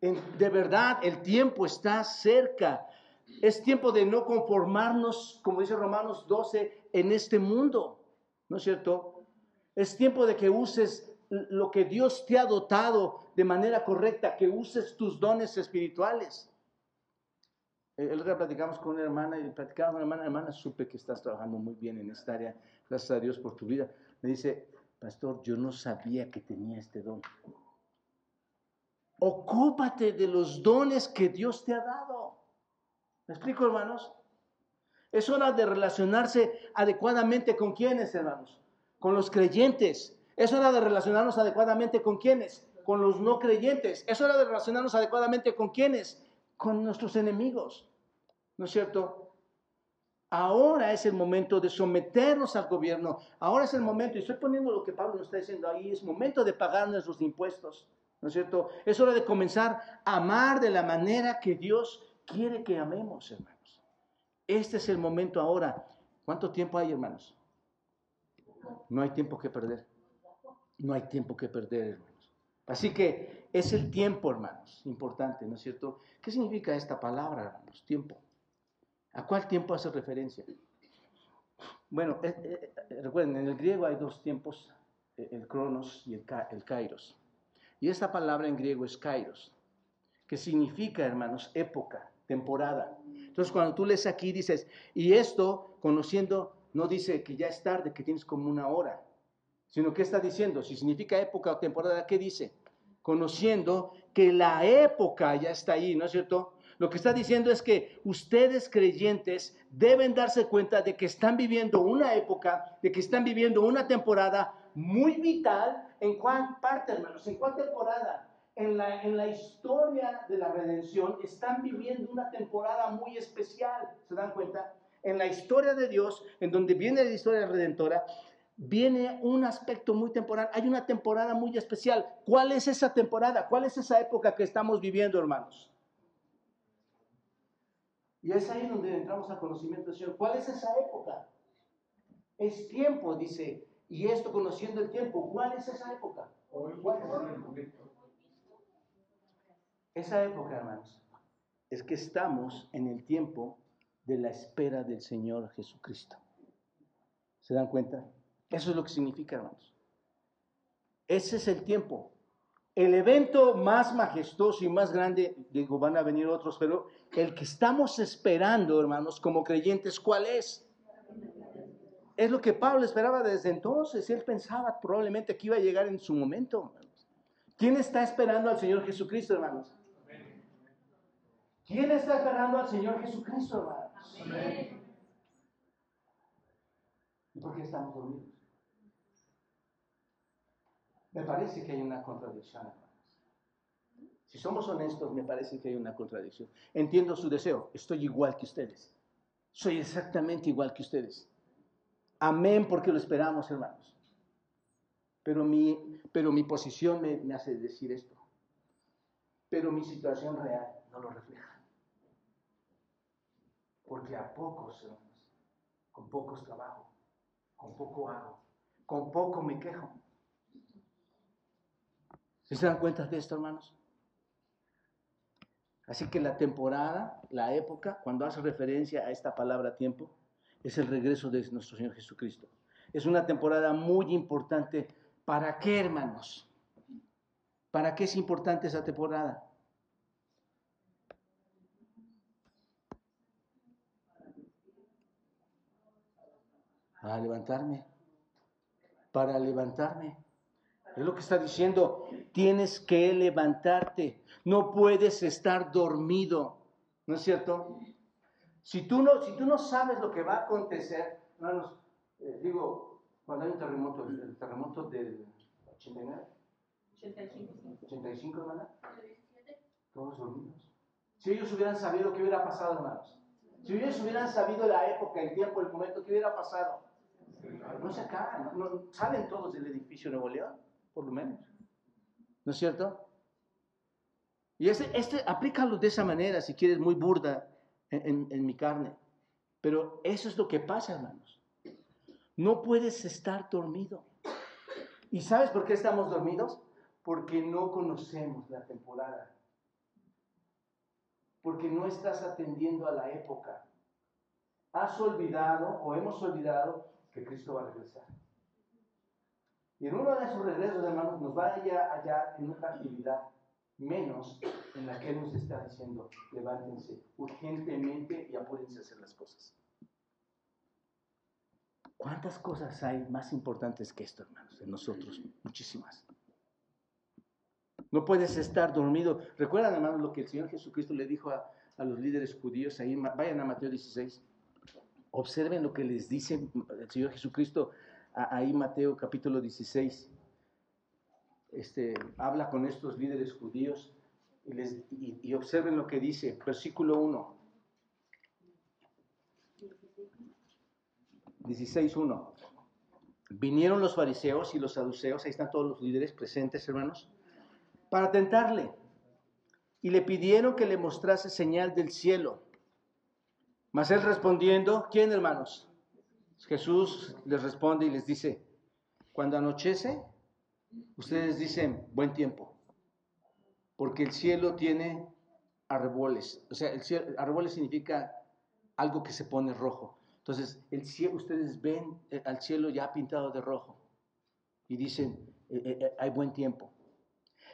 B: de verdad, el tiempo está cerca. Es tiempo de no conformarnos, como dice Romanos 12, en este mundo, ¿no es cierto? Es tiempo de que uses lo que Dios te ha dotado de manera correcta, que uses tus dones espirituales. El otro día platicamos con una hermana y platicamos con una hermana, hermana, supe que estás trabajando muy bien en esta área, gracias a Dios por tu vida. Me dice, pastor, yo no sabía que tenía este don. Ocúpate de los dones que Dios te ha dado. ¿Me explico, hermanos? Es hora de relacionarse adecuadamente con quienes, hermanos. Con los creyentes. Es hora de relacionarnos adecuadamente con quienes. Con los no creyentes. Es hora de relacionarnos adecuadamente con quienes. Con nuestros enemigos. ¿No es cierto? Ahora es el momento de someternos al gobierno. Ahora es el momento, y estoy poniendo lo que Pablo nos está diciendo ahí, es momento de pagar nuestros impuestos. ¿No es cierto? Es hora de comenzar a amar de la manera que Dios quiere que amemos, hermanos. Este es el momento ahora. ¿Cuánto tiempo hay, hermanos? No hay tiempo que perder. No hay tiempo que perder, hermanos. Así que es el tiempo, hermanos, importante, ¿no es cierto? ¿Qué significa esta palabra, hermanos? Tiempo. ¿A cuál tiempo hace referencia? Bueno, eh, eh, recuerden, en el griego hay dos tiempos, eh, el cronos y el, el kairos. Y esta palabra en griego es kairos, que significa, hermanos, época, temporada. Entonces, cuando tú lees aquí, dices, y esto, conociendo, no dice que ya es tarde, que tienes como una hora, sino que está diciendo, si significa época o temporada, ¿qué dice? Conociendo que la época ya está ahí, ¿no es cierto? Lo que está diciendo es que ustedes creyentes deben darse cuenta de que están viviendo una época, de que están viviendo una temporada muy vital. ¿En cuál parte, hermanos? ¿En cuál temporada? En la, en la historia de la redención están viviendo una temporada muy especial. ¿Se dan cuenta? En la historia de Dios, en donde viene la historia redentora, viene un aspecto muy temporal. Hay una temporada muy especial. ¿Cuál es esa temporada? ¿Cuál es esa época que estamos viviendo, hermanos? Y es ahí donde entramos al conocimiento del Señor. ¿Cuál es esa época? Es tiempo, dice. Y esto conociendo el tiempo. ¿Cuál es esa época? Esa época, hermanos, es que estamos en el tiempo de la espera del Señor Jesucristo. ¿Se dan cuenta? Eso es lo que significa, hermanos. Ese es el tiempo. El evento más majestuoso y más grande, digo, van a venir otros, pero el que estamos esperando, hermanos, como creyentes, ¿cuál es? Es lo que Pablo esperaba desde entonces. Él pensaba probablemente que iba a llegar en su momento. ¿Quién está esperando al Señor Jesucristo, hermanos? ¿Quién está esperando al Señor Jesucristo, hermanos? ¿Y por qué estamos dormidos? Me parece que hay una contradicción, hermanos. Si somos honestos, me parece que hay una contradicción. Entiendo su deseo, estoy igual que ustedes. Soy exactamente igual que ustedes. Amén porque lo esperamos, hermanos. Pero mi, pero mi posición me, me hace decir esto. Pero mi situación real no lo refleja. Porque a pocos, hermanos, con pocos trabajo, con poco hago, con poco me quejo. ¿Se dan cuenta de esto, hermanos? Así que la temporada, la época, cuando hace referencia a esta palabra tiempo, es el regreso de nuestro Señor Jesucristo. Es una temporada muy importante. ¿Para qué, hermanos? ¿Para qué es importante esa temporada? A levantarme. Para levantarme. Es lo que está diciendo, tienes que levantarte, no puedes estar dormido, ¿no es cierto? Si tú no, si tú no sabes lo que va a acontecer, hermanos, eh, digo, cuando hay un terremoto, el terremoto del 89, 85, 85 hermana, todos dormidos. Si ellos hubieran sabido qué hubiera pasado, hermanos, si ellos hubieran sabido la época, el tiempo, el momento, qué hubiera pasado, no se acaban, no, salen todos del edificio Nuevo León, por lo menos. ¿No es cierto? Y este, este aplícalo de esa manera, si quieres, muy burda, en, mi carne. Pero eso es lo que pasa, hermanos. No puedes estar dormido. ¿Y sabes por qué estamos dormidos? Porque no conocemos la temporada. Porque no estás atendiendo a la época. Has olvidado o hemos olvidado que Cristo va a regresar. Y en uno de esos regresos, hermanos, nos va allá, allá en otra actividad menos en la que nos está diciendo, levántense urgentemente y apúrense a hacer las cosas. ¿Cuántas cosas hay más importantes que esto, hermanos, en nosotros? Muchísimas. No puedes estar dormido. ¿Recuerdan, hermanos, lo que el Señor Jesucristo le dijo a, a los líderes judíos? Ahí, vayan a Mateo 16. Observen lo que les dice el Señor Jesucristo ahí, Mateo capítulo 16 este, habla con estos líderes judíos y, observen lo que dice, versículo 1. 16.1. Vinieron los fariseos y los saduceos, ahí están todos los líderes presentes, hermanos, para tentarle. Y le pidieron que le mostrase señal del cielo. Mas él respondiendo, ¿quién, hermanos? Jesús les responde y les dice, cuando anochece, Ustedes dicen buen tiempo, porque el cielo tiene arreboles. O sea, el cielo, arreboles significa algo que se pone rojo. Entonces, el cielo, ustedes ven eh, al cielo ya pintado de rojo y dicen, eh, eh, hay buen tiempo.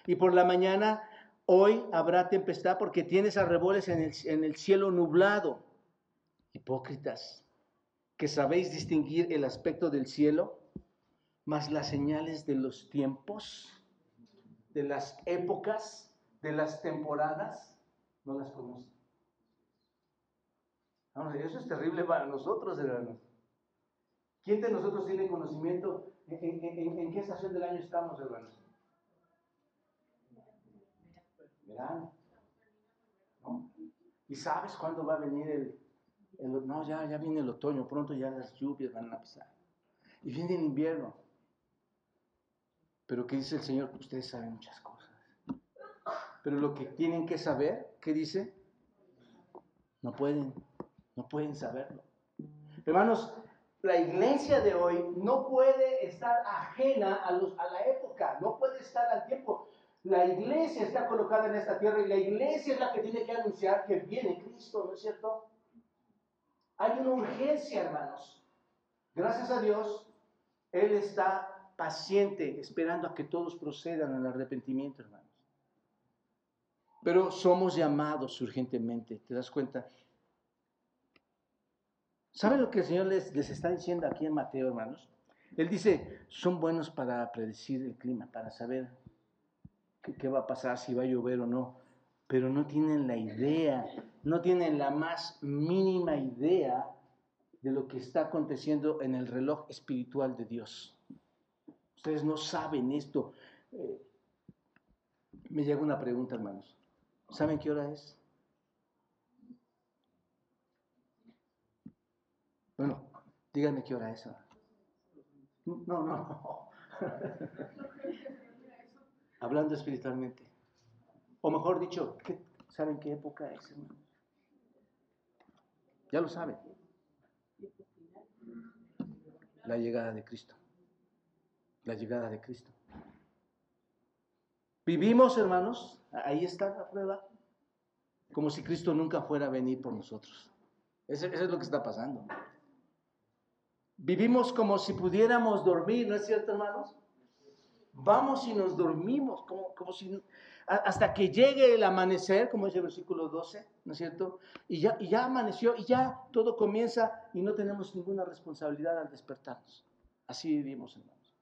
B: Y por la mañana, hoy habrá tempestad porque tienes arreboles en el, en el cielo nublado. Hipócritas, que sabéis distinguir el aspecto del cielo mas las señales de los tiempos, de las épocas, de las temporadas, no las conocen. eso es terrible para nosotros, hermanos. ¿Quién de nosotros tiene conocimiento en, qué estación del año estamos, hermanos? Verano. ¿No? ¿Y sabes cuándo va a venir el, No, ya, ya viene el otoño, pronto ya las lluvias van a empezar. Y viene el invierno. Pero ¿qué dice el Señor? Ustedes saben muchas cosas. Pero lo que tienen que saber, ¿qué dice? No pueden, no pueden saberlo. Hermanos, la iglesia de hoy no puede estar ajena a, los, a la época, no puede estar al tiempo. La iglesia está colocada en esta tierra y la iglesia es la que tiene que anunciar que viene Cristo, ¿no es cierto? Hay una urgencia, hermanos. Gracias a Dios, Él está paciente, esperando a que todos procedan al arrepentimiento, hermanos. Pero somos llamados urgentemente, ¿te das cuenta? ¿Saben lo que el Señor les, está diciendo aquí en Mateo, hermanos? Él dice, son buenos para predecir el clima, para saber qué va a pasar, si va a llover o no, pero no tienen la idea, no tienen la más mínima idea de lo que está aconteciendo en el reloj espiritual de Dios. Ustedes no saben esto. Eh, me llega una pregunta, hermanos. ¿Saben qué hora es? Bueno, díganme qué hora es. No, no. Hablando espiritualmente. O mejor dicho, ¿saben qué época es, hermanos? Ya lo saben. La llegada de Cristo la llegada de Cristo. Vivimos, hermanos, ahí está la prueba, como si Cristo nunca fuera a venir por nosotros. Eso, es lo que está pasando. Vivimos como si pudiéramos dormir, ¿no es cierto, hermanos? Vamos y nos dormimos, como, como si hasta que llegue el amanecer, como dice el versículo 12, ¿no es cierto? Y ya, ya amaneció y ya todo comienza y no tenemos ninguna responsabilidad al despertarnos. Así vivimos, hermanos.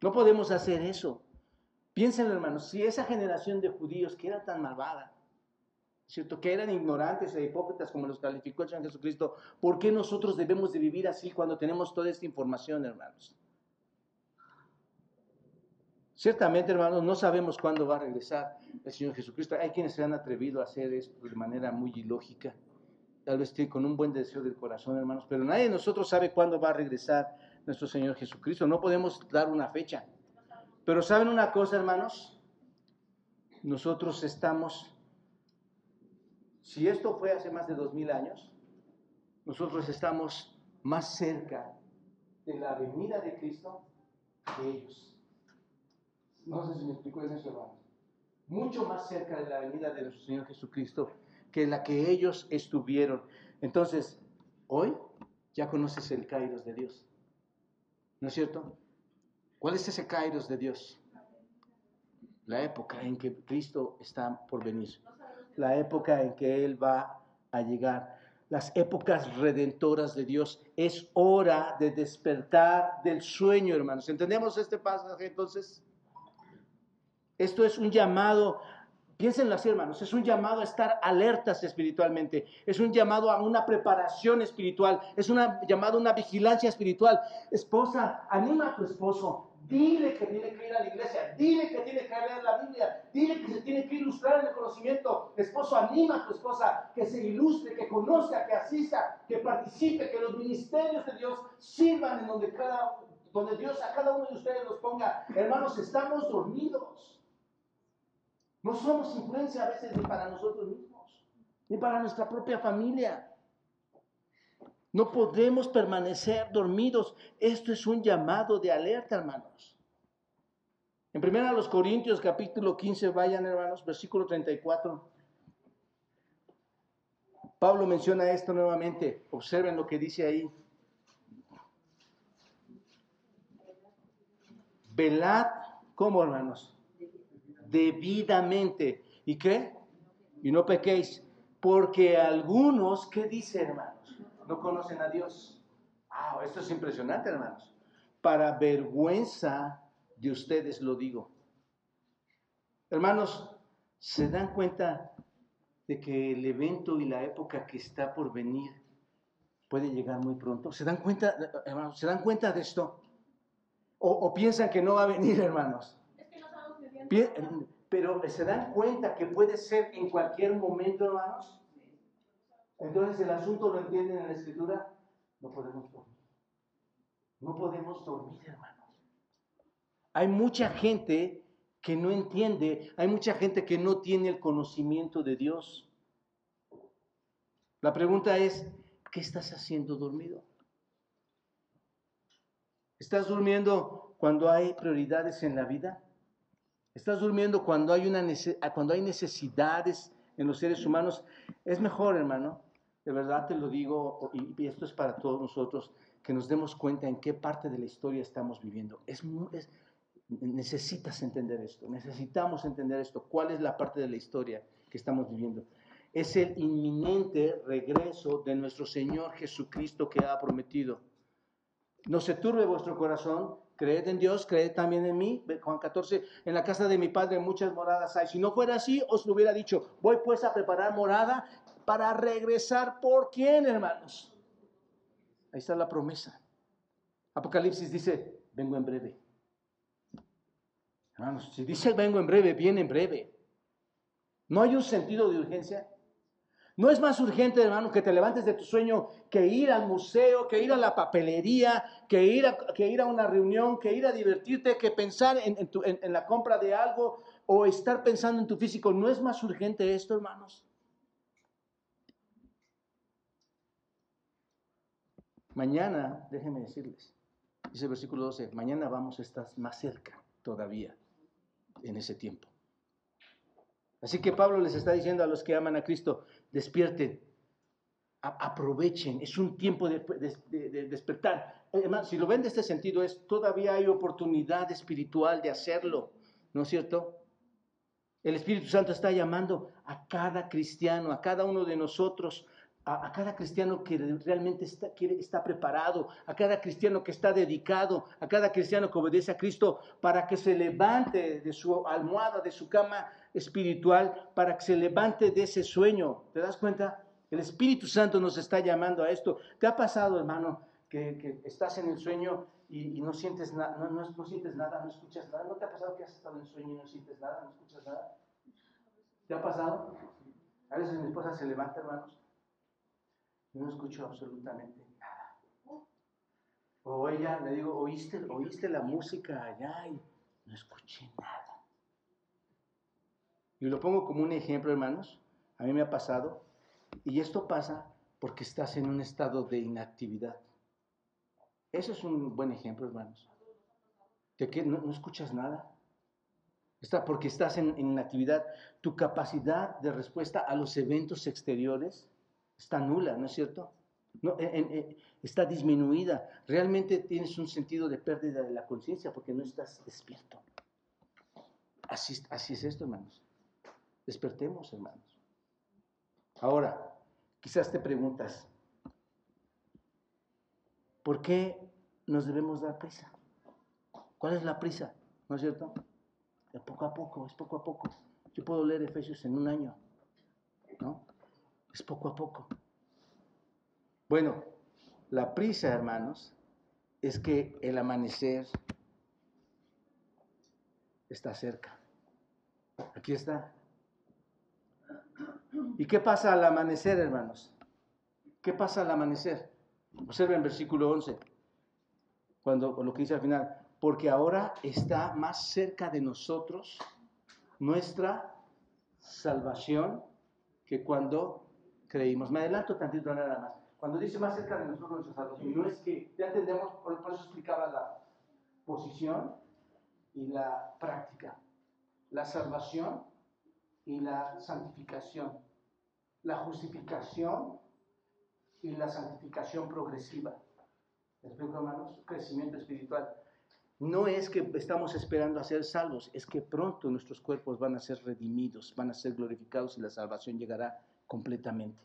B: No podemos hacer eso. Piénsenlo, hermanos, si esa generación de judíos que era tan malvada, ¿cierto? Que eran ignorantes e hipócritas como los calificó el Señor Jesucristo, ¿por qué nosotros debemos de vivir así cuando tenemos toda esta información, hermanos? Ciertamente, hermanos, no sabemos cuándo va a regresar el Señor Jesucristo. Hay quienes se han atrevido a hacer esto de manera muy ilógica, tal vez con un buen deseo del corazón, hermanos, pero nadie de nosotros sabe cuándo va a regresar nuestro Señor Jesucristo. No podemos dar una fecha. Pero ¿saben una cosa, hermanos? Nosotros estamos, si esto fue hace más de dos mil años, nosotros estamos más cerca de la venida de Cristo que ellos. No sé si me explico eso, hermanos. Mucho más cerca de la venida de nuestro Señor Jesucristo que la que ellos estuvieron. Entonces, hoy ya conoces el Kairos de Dios. ¿No es cierto? ¿Cuál es ese Kairos de Dios? La época en que Cristo está por venir. La época en que Él va a llegar. Las épocas redentoras de Dios. Es hora de despertar del sueño, hermanos. ¿Entendemos este pasaje entonces? Esto es un llamado Piénsenlo así, hermanos, es un llamado a estar alertas espiritualmente, es un llamado a una preparación espiritual, es un llamado a una vigilancia espiritual. Esposa, anima a tu esposo, dile que tiene que ir a la iglesia, dile que tiene que leer la Biblia, dile que se tiene que ilustrar en el conocimiento. Esposo, anima a tu esposa que se ilustre, que conozca, que asista, que participe, que los ministerios de Dios sirvan en donde, cada, donde Dios a cada uno de ustedes los ponga. Hermanos, estamos dormidos. No somos influencia a veces ni para nosotros mismos, ni para nuestra propia familia. No podemos permanecer dormidos. Esto es un llamado de alerta, hermanos. En primera los Corintios capítulo 15, vayan hermanos, versículo 34. Pablo menciona esto nuevamente. Observen lo que dice ahí. Velad, ¿cómo hermanos? Debidamente. ¿Y qué? Y no pequéis, porque algunos, ¿qué dice hermanos? No conocen a Dios. Ah, esto es impresionante, hermanos. Para vergüenza de ustedes lo digo. Hermanos, ¿se dan cuenta de que el evento y la época que está por venir puede llegar muy pronto? ¿Se dan cuenta, hermanos? ¿Se dan cuenta de esto? ¿O, o piensan que no va a venir, hermanos? Pero se dan cuenta que puede ser en cualquier momento, hermanos. Entonces el asunto lo entienden en la escritura. No podemos dormir. No podemos dormir, hermanos. Hay mucha gente que no entiende, hay mucha gente que no tiene el conocimiento de Dios. La pregunta es, ¿qué estás haciendo dormido? ¿Estás durmiendo cuando hay prioridades en la vida? Estás durmiendo cuando hay, una cuando hay necesidades en los seres humanos. Es mejor, hermano, de verdad te lo digo, y esto es para todos nosotros, que nos demos cuenta en qué parte de la historia estamos viviendo. Es, necesitas entender esto, necesitamos entender esto. ¿Cuál es la parte de la historia que estamos viviendo? Es el inminente regreso de nuestro Señor Jesucristo que ha prometido. No se turbe vuestro corazón, Creed en Dios, creed también en mí. Juan 14, en la casa de mi padre muchas moradas hay. Si no fuera así, os lo hubiera dicho. Voy pues a preparar morada para regresar. ¿Por quién, hermanos? Ahí está la promesa. Apocalipsis dice, vengo en breve. Hermanos, si dice vengo en breve, viene en breve. ¿No hay un sentido de urgencia? No es más urgente, hermano, que te levantes de tu sueño que ir al museo, que ir a la papelería, que ir a, que ir a una reunión, que ir a divertirte, que pensar en, en la compra de algo o estar pensando en tu físico. ¿No es más urgente esto, hermanos? Mañana, déjenme decirles, dice el versículo 12, mañana vamos a estar más cerca todavía en ese tiempo. Así que Pablo les está diciendo a los que aman a Cristo, despierten, aprovechen, es un tiempo de, despertar. Además, si lo ven de este sentido, es todavía hay oportunidad espiritual de hacerlo, ¿no es cierto? El Espíritu Santo está llamando a cada cristiano, a cada uno de nosotros, a, cada cristiano que realmente está, preparado, a cada cristiano que está dedicado, a cada cristiano que obedece a Cristo para que se levante de su almohada, de su cama espiritual, para que se levante de ese sueño. ¿Te das cuenta? El Espíritu Santo nos está llamando a esto. ¿Te ha pasado, hermano, que, estás en el sueño y, no, sientes no, sientes nada, no escuchas nada? ¿No te ha pasado que has estado en el sueño y no sientes nada, no escuchas nada? ¿Te ha pasado? A veces mi esposa se levanta, hermanos, y no escucho absolutamente nada. O ella, le digo, ¿oíste, oíste la música allá? Y no escuché nada. Y lo pongo como un ejemplo, hermanos. A mí me ha pasado. Y esto pasa porque estás en un estado de inactividad. Eso es un buen ejemplo, hermanos. De que no, escuchas nada. Está porque estás en, inactividad. Tu capacidad de respuesta a los eventos exteriores está nula, ¿no es cierto? No, está disminuida. Realmente tienes un sentido de pérdida de la conciencia porque no estás despierto. Así, así es esto, hermanos. Despertemos, hermanos. Ahora, quizás te preguntas, ¿por qué nos debemos dar prisa? ¿Cuál es la prisa? ¿No es cierto? De poco a poco, es poco a poco. Yo puedo leer Efesios en un año, ¿no? Es poco a poco. Bueno, la prisa, hermanos, es que el amanecer está cerca. Aquí está. ¿Y qué pasa al amanecer, hermanos? ¿Qué pasa al amanecer? Observen versículo 11, cuando lo que dice al final, porque ahora está más cerca de nosotros nuestra salvación que cuando creímos. Me adelanto tantito nada más. Cuando dice más cerca de nosotros nuestra salvación, no es que, ya entendemos, por, por eso explicaba la posición y la práctica. La salvación y la santificación la justificación y la santificación progresiva. ¿Me explico, hermanos? Crecimiento espiritual. No es que estamos esperando a ser salvos, es que pronto nuestros cuerpos van a ser redimidos, van a ser glorificados y la salvación llegará completamente.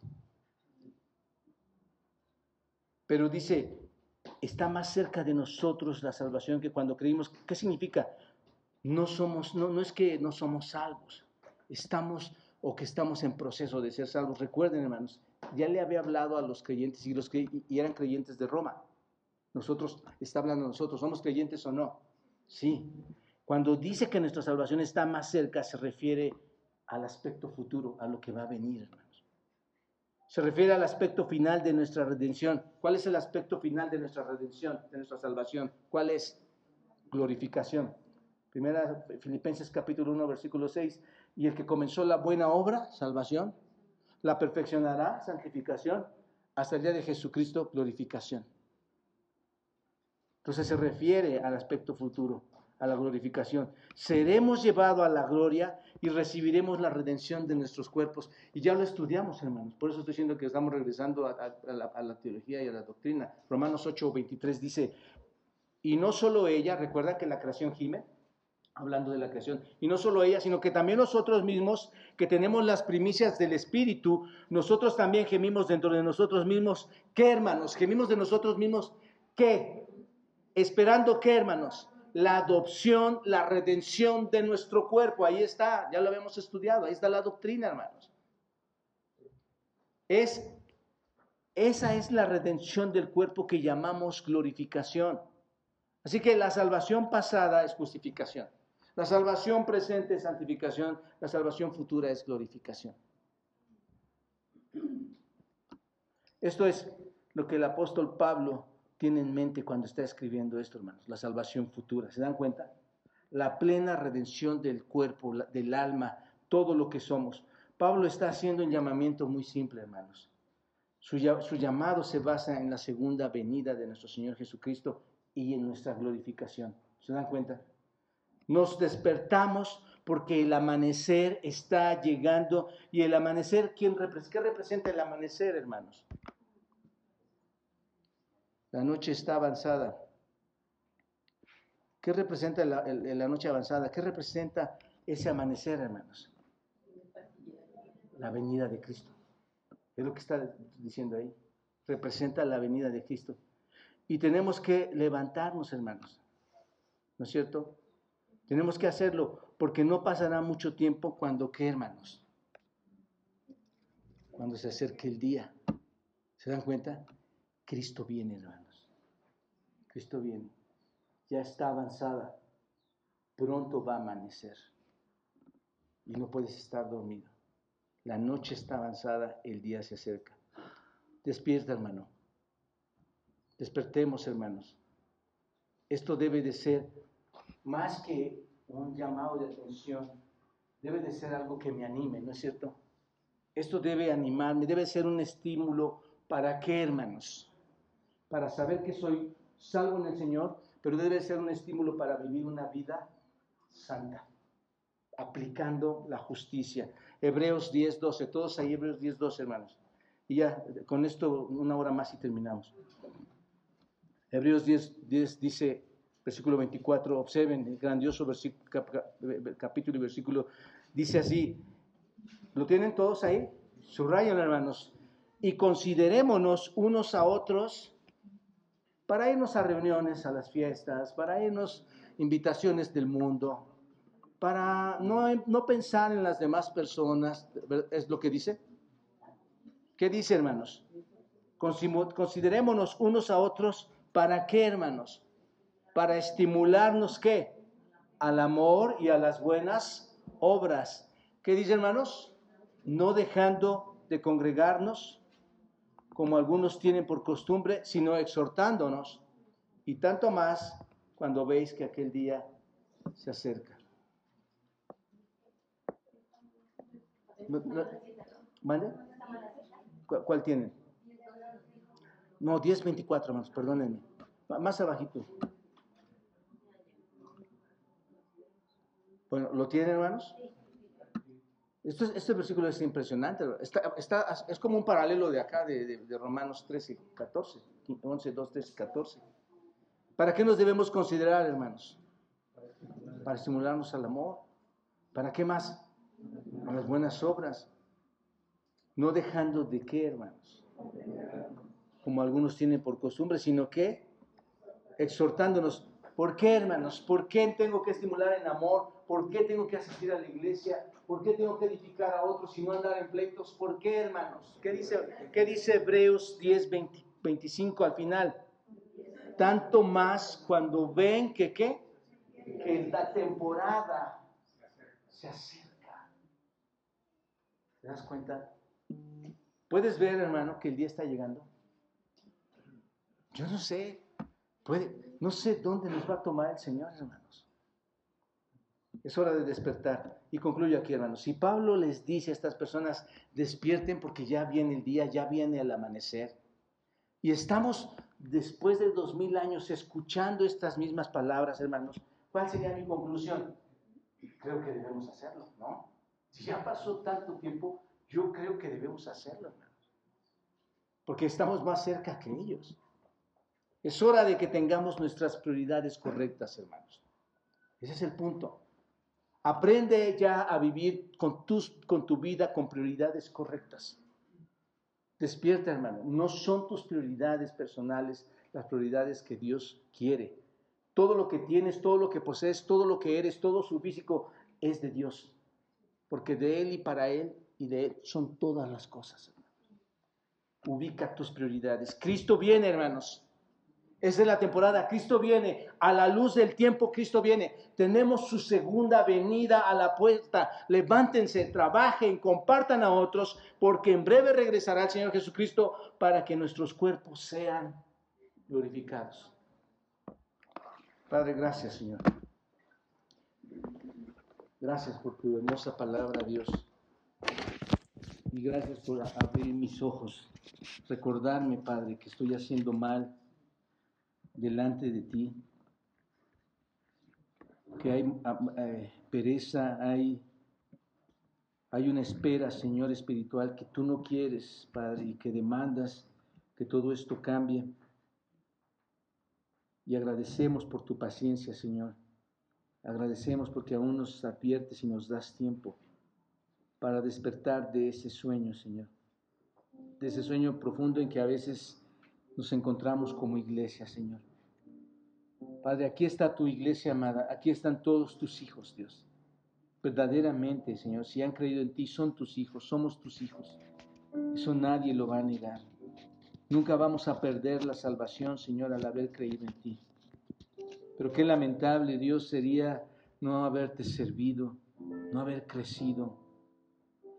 B: Pero dice, está más cerca de nosotros la salvación que cuando creímos. ¿Qué significa? No somos, no, no es que no somos salvos, estamos o que estamos en proceso de ser salvos. Recuerden, hermanos, ya le había hablado a los creyentes y los que y eran creyentes de Roma. Nosotros, está hablando de nosotros, ¿somos creyentes o no? Sí. Cuando dice que nuestra salvación está más cerca, se refiere al aspecto futuro, a lo que va a venir, hermanos. Se refiere al aspecto final de nuestra redención. ¿Cuál es el aspecto final de nuestra redención, de nuestra salvación? ¿Cuál es? Glorificación. Primera Filipenses capítulo 1, versículo 6 y el que comenzó la buena obra, salvación, la perfeccionará, santificación, hasta el día de Jesucristo, glorificación. Entonces se refiere al aspecto futuro, a la glorificación. Seremos llevados a la gloria y recibiremos la redención de nuestros cuerpos. Y ya lo estudiamos, hermanos. Por eso estoy diciendo que estamos regresando a, la, la, teología y a la doctrina. Romanos 8, 23 dice, y no solo ella, recuerda que la creación gime, hablando de la creación. Y no solo ella, sino que también nosotros mismos, que tenemos las primicias del Espíritu, nosotros también gemimos dentro de nosotros mismos. ¿Qué, hermanos? Gemimos de nosotros mismos. ¿Qué? Esperando qué, hermanos? La adopción, la redención de nuestro cuerpo. Ahí está, ya lo habíamos estudiado, ahí está la doctrina, hermanos. Es, esa es la redención del cuerpo que llamamos glorificación. Así que la salvación pasada es justificación. La salvación presente es santificación, la salvación futura es glorificación. Esto es lo que el apóstol Pablo tiene en mente cuando está escribiendo esto, hermanos, la salvación futura. ¿Se dan cuenta? La plena redención del cuerpo, del alma, todo lo que somos. Pablo está haciendo un llamamiento muy simple, hermanos. Su, su llamado se basa en la segunda venida de nuestro Señor Jesucristo y en nuestra glorificación. ¿Se dan cuenta? Nos despertamos porque el amanecer está llegando y el amanecer, ¿quién ¿qué representa el amanecer, hermanos? La noche está avanzada. ¿Qué representa la, la noche avanzada? ¿Qué representa ese amanecer, hermanos? La venida de Cristo. Es lo que está diciendo ahí. Representa la venida de Cristo. Y tenemos que levantarnos, hermanos. ¿No es cierto? Tenemos que hacerlo porque no pasará mucho tiempo cuando, ¿qué, hermanos? Cuando se acerque el día. ¿Se dan cuenta? Cristo viene, hermanos. Cristo viene. Ya está avanzada. Pronto va a amanecer. Y no puedes estar dormido. La noche está avanzada, el día se acerca. Despierta, hermano. Despertemos, hermanos. Esto debe de ser más que un llamado de atención, debe de ser algo que me anime, ¿no es cierto? Esto debe animarme, debe ser un estímulo para qué, hermanos? Para saber que soy salvo en el Señor, pero debe ser un estímulo para vivir una vida santa, aplicando la justicia. Hebreos 10, 12, todos ahí Hebreos 10, 12, hermanos. Y ya, con esto una hora más y terminamos. Hebreos 10, 10 dice, versículo 24, observen el grandioso capítulo y versículo, dice así, ¿lo tienen todos ahí? Subrayan, hermanos, y considerémonos unos a otros para irnos a reuniones, a las fiestas, para irnos invitaciones del mundo, para no, no pensar en las demás personas, es lo que dice. ¿Qué dice, hermanos? Considerémonos unos a otros ¿Para qué, hermanos? Para estimularnos qué? Al amor y a las buenas obras. ¿Qué dice, hermanos? No dejando de congregarnos, como algunos tienen por costumbre, sino exhortándonos, y tanto más cuando veis que aquel día se acerca. ¿Vale? ¿Cuál tienen? No, 10.24, hermanos, perdónenme. Más abajito. Bueno, ¿lo tienen, hermanos? este versículo es impresionante. Está, es como un paralelo de acá, de, Romanos 13, 14. 11, 2, 13, 14. ¿Para qué nos debemos considerar, hermanos? Para estimularnos al amor. ¿Para qué más? A las buenas obras. No dejando de qué, hermanos como algunos tienen por costumbre, sino que exhortándonos. ¿Por qué, hermanos? ¿Por qué tengo que estimular en amor? ¿Por qué tengo que asistir a la iglesia? ¿Por qué tengo que edificar a otros y no andar en pleitos? ¿Por qué, hermanos? ¿Qué dice, qué dice Hebreos 10, 25 al final? Tanto más cuando ven que qué? Que la temporada se acerca. ¿Te das cuenta? ¿Puedes ver, hermano, que el día está llegando? Yo no sé, no sé dónde nos va a tomar el Señor, hermanos. Es hora de despertar. Y concluyo aquí, hermanos. Si Pablo les dice a estas personas, despierten porque ya viene el día, ya viene el amanecer. Y estamos después de dos mil años escuchando estas mismas palabras, hermanos. ¿Cuál sería mi conclusión? Creo que debemos hacerlo, ¿no? Si ya pasó tanto tiempo, yo creo que debemos hacerlo, hermanos. Porque estamos más cerca que ellos. Es hora de que tengamos nuestras prioridades correctas, hermanos. Ese es el punto. Aprende ya a vivir con, tus, con tu vida con prioridades correctas. Despierta, hermano. No son tus prioridades personales las prioridades que Dios quiere. Todo lo que tienes, todo lo que posees, todo lo que eres, todo su físico es de Dios. Porque de Él y para Él y de Él son todas las cosas. Ubica tus prioridades. Cristo viene, hermanos. Es la temporada. Cristo viene. A la luz del tiempo, Cristo viene. Tenemos su segunda venida a la puerta. Levántense, trabajen, compartan a otros, porque en breve regresará el Señor Jesucristo para que nuestros cuerpos sean glorificados. Padre, gracias, Señor. Gracias por tu hermosa palabra, Dios. Y gracias por abrir mis ojos. Recordarme, Padre, que estoy haciendo mal delante de ti, que hay ah, eh, pereza, hay, hay una espera, Señor espiritual, que tú no quieres, Padre, y que demandas que todo esto cambie. Y agradecemos por tu paciencia, Señor. Agradecemos porque aún nos adviertes y nos das tiempo para despertar de ese sueño, Señor. de ese sueño profundo en que a veces nos encontramos como iglesia, Señor. Padre, aquí está tu iglesia amada, aquí están todos tus hijos, Dios. Verdaderamente, Señor, si han creído en ti, son tus hijos, somos tus hijos. Eso nadie lo va a negar. Nunca vamos a perder la salvación, Señor, al haber creído en ti. Pero qué lamentable, Dios, sería no haberte servido, no haber crecido,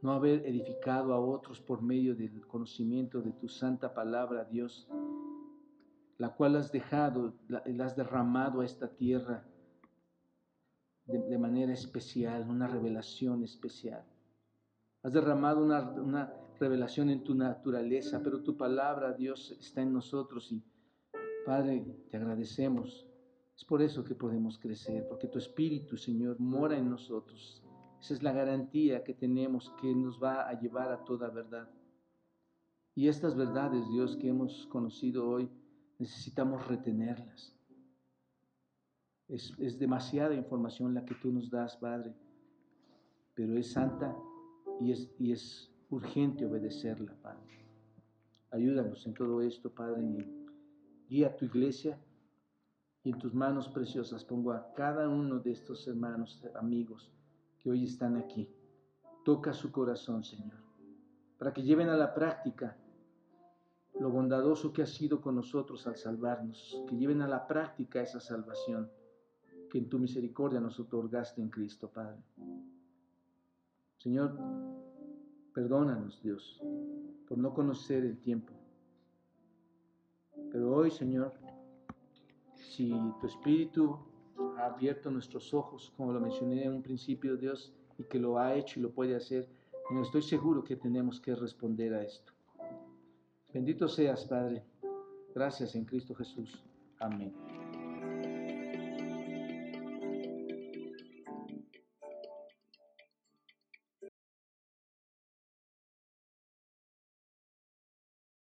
B: no haber edificado a otros por medio del conocimiento de tu santa palabra, Dios, la cual has dejado, la, has derramado a esta tierra de, manera especial, una revelación especial. Has derramado una, una revelación en tu naturaleza, pero tu palabra, Dios, está en nosotros y, Padre, te agradecemos. Es por eso que podemos crecer, porque tu Espíritu, Señor, mora en nosotros esa es la garantía que tenemos que nos va a llevar a toda verdad. Y estas verdades, Dios, que hemos conocido hoy, necesitamos retenerlas. Es, es, demasiada información la que tú nos das, Padre, pero es santa y es, y es urgente obedecerla, Padre. Ayúdanos en todo esto, Padre, y guía a tu iglesia y en tus manos preciosas pongo a cada uno de estos hermanos, amigos, que hoy están aquí. Toca su corazón, Señor, para que lleven a la práctica lo bondadoso que ha sido con nosotros al salvarnos, que lleven a la práctica esa salvación que en tu misericordia nos otorgaste en Cristo, Padre. Señor, perdónanos, Dios, por no conocer el tiempo. Pero hoy, Señor, si tu Espíritu ha abierto nuestros ojos, como lo mencioné en un principio, Dios, y que lo ha hecho y lo puede hacer. Estoy seguro que tenemos que responder a esto. Bendito seas, Padre. Gracias en Cristo Jesús. Amén.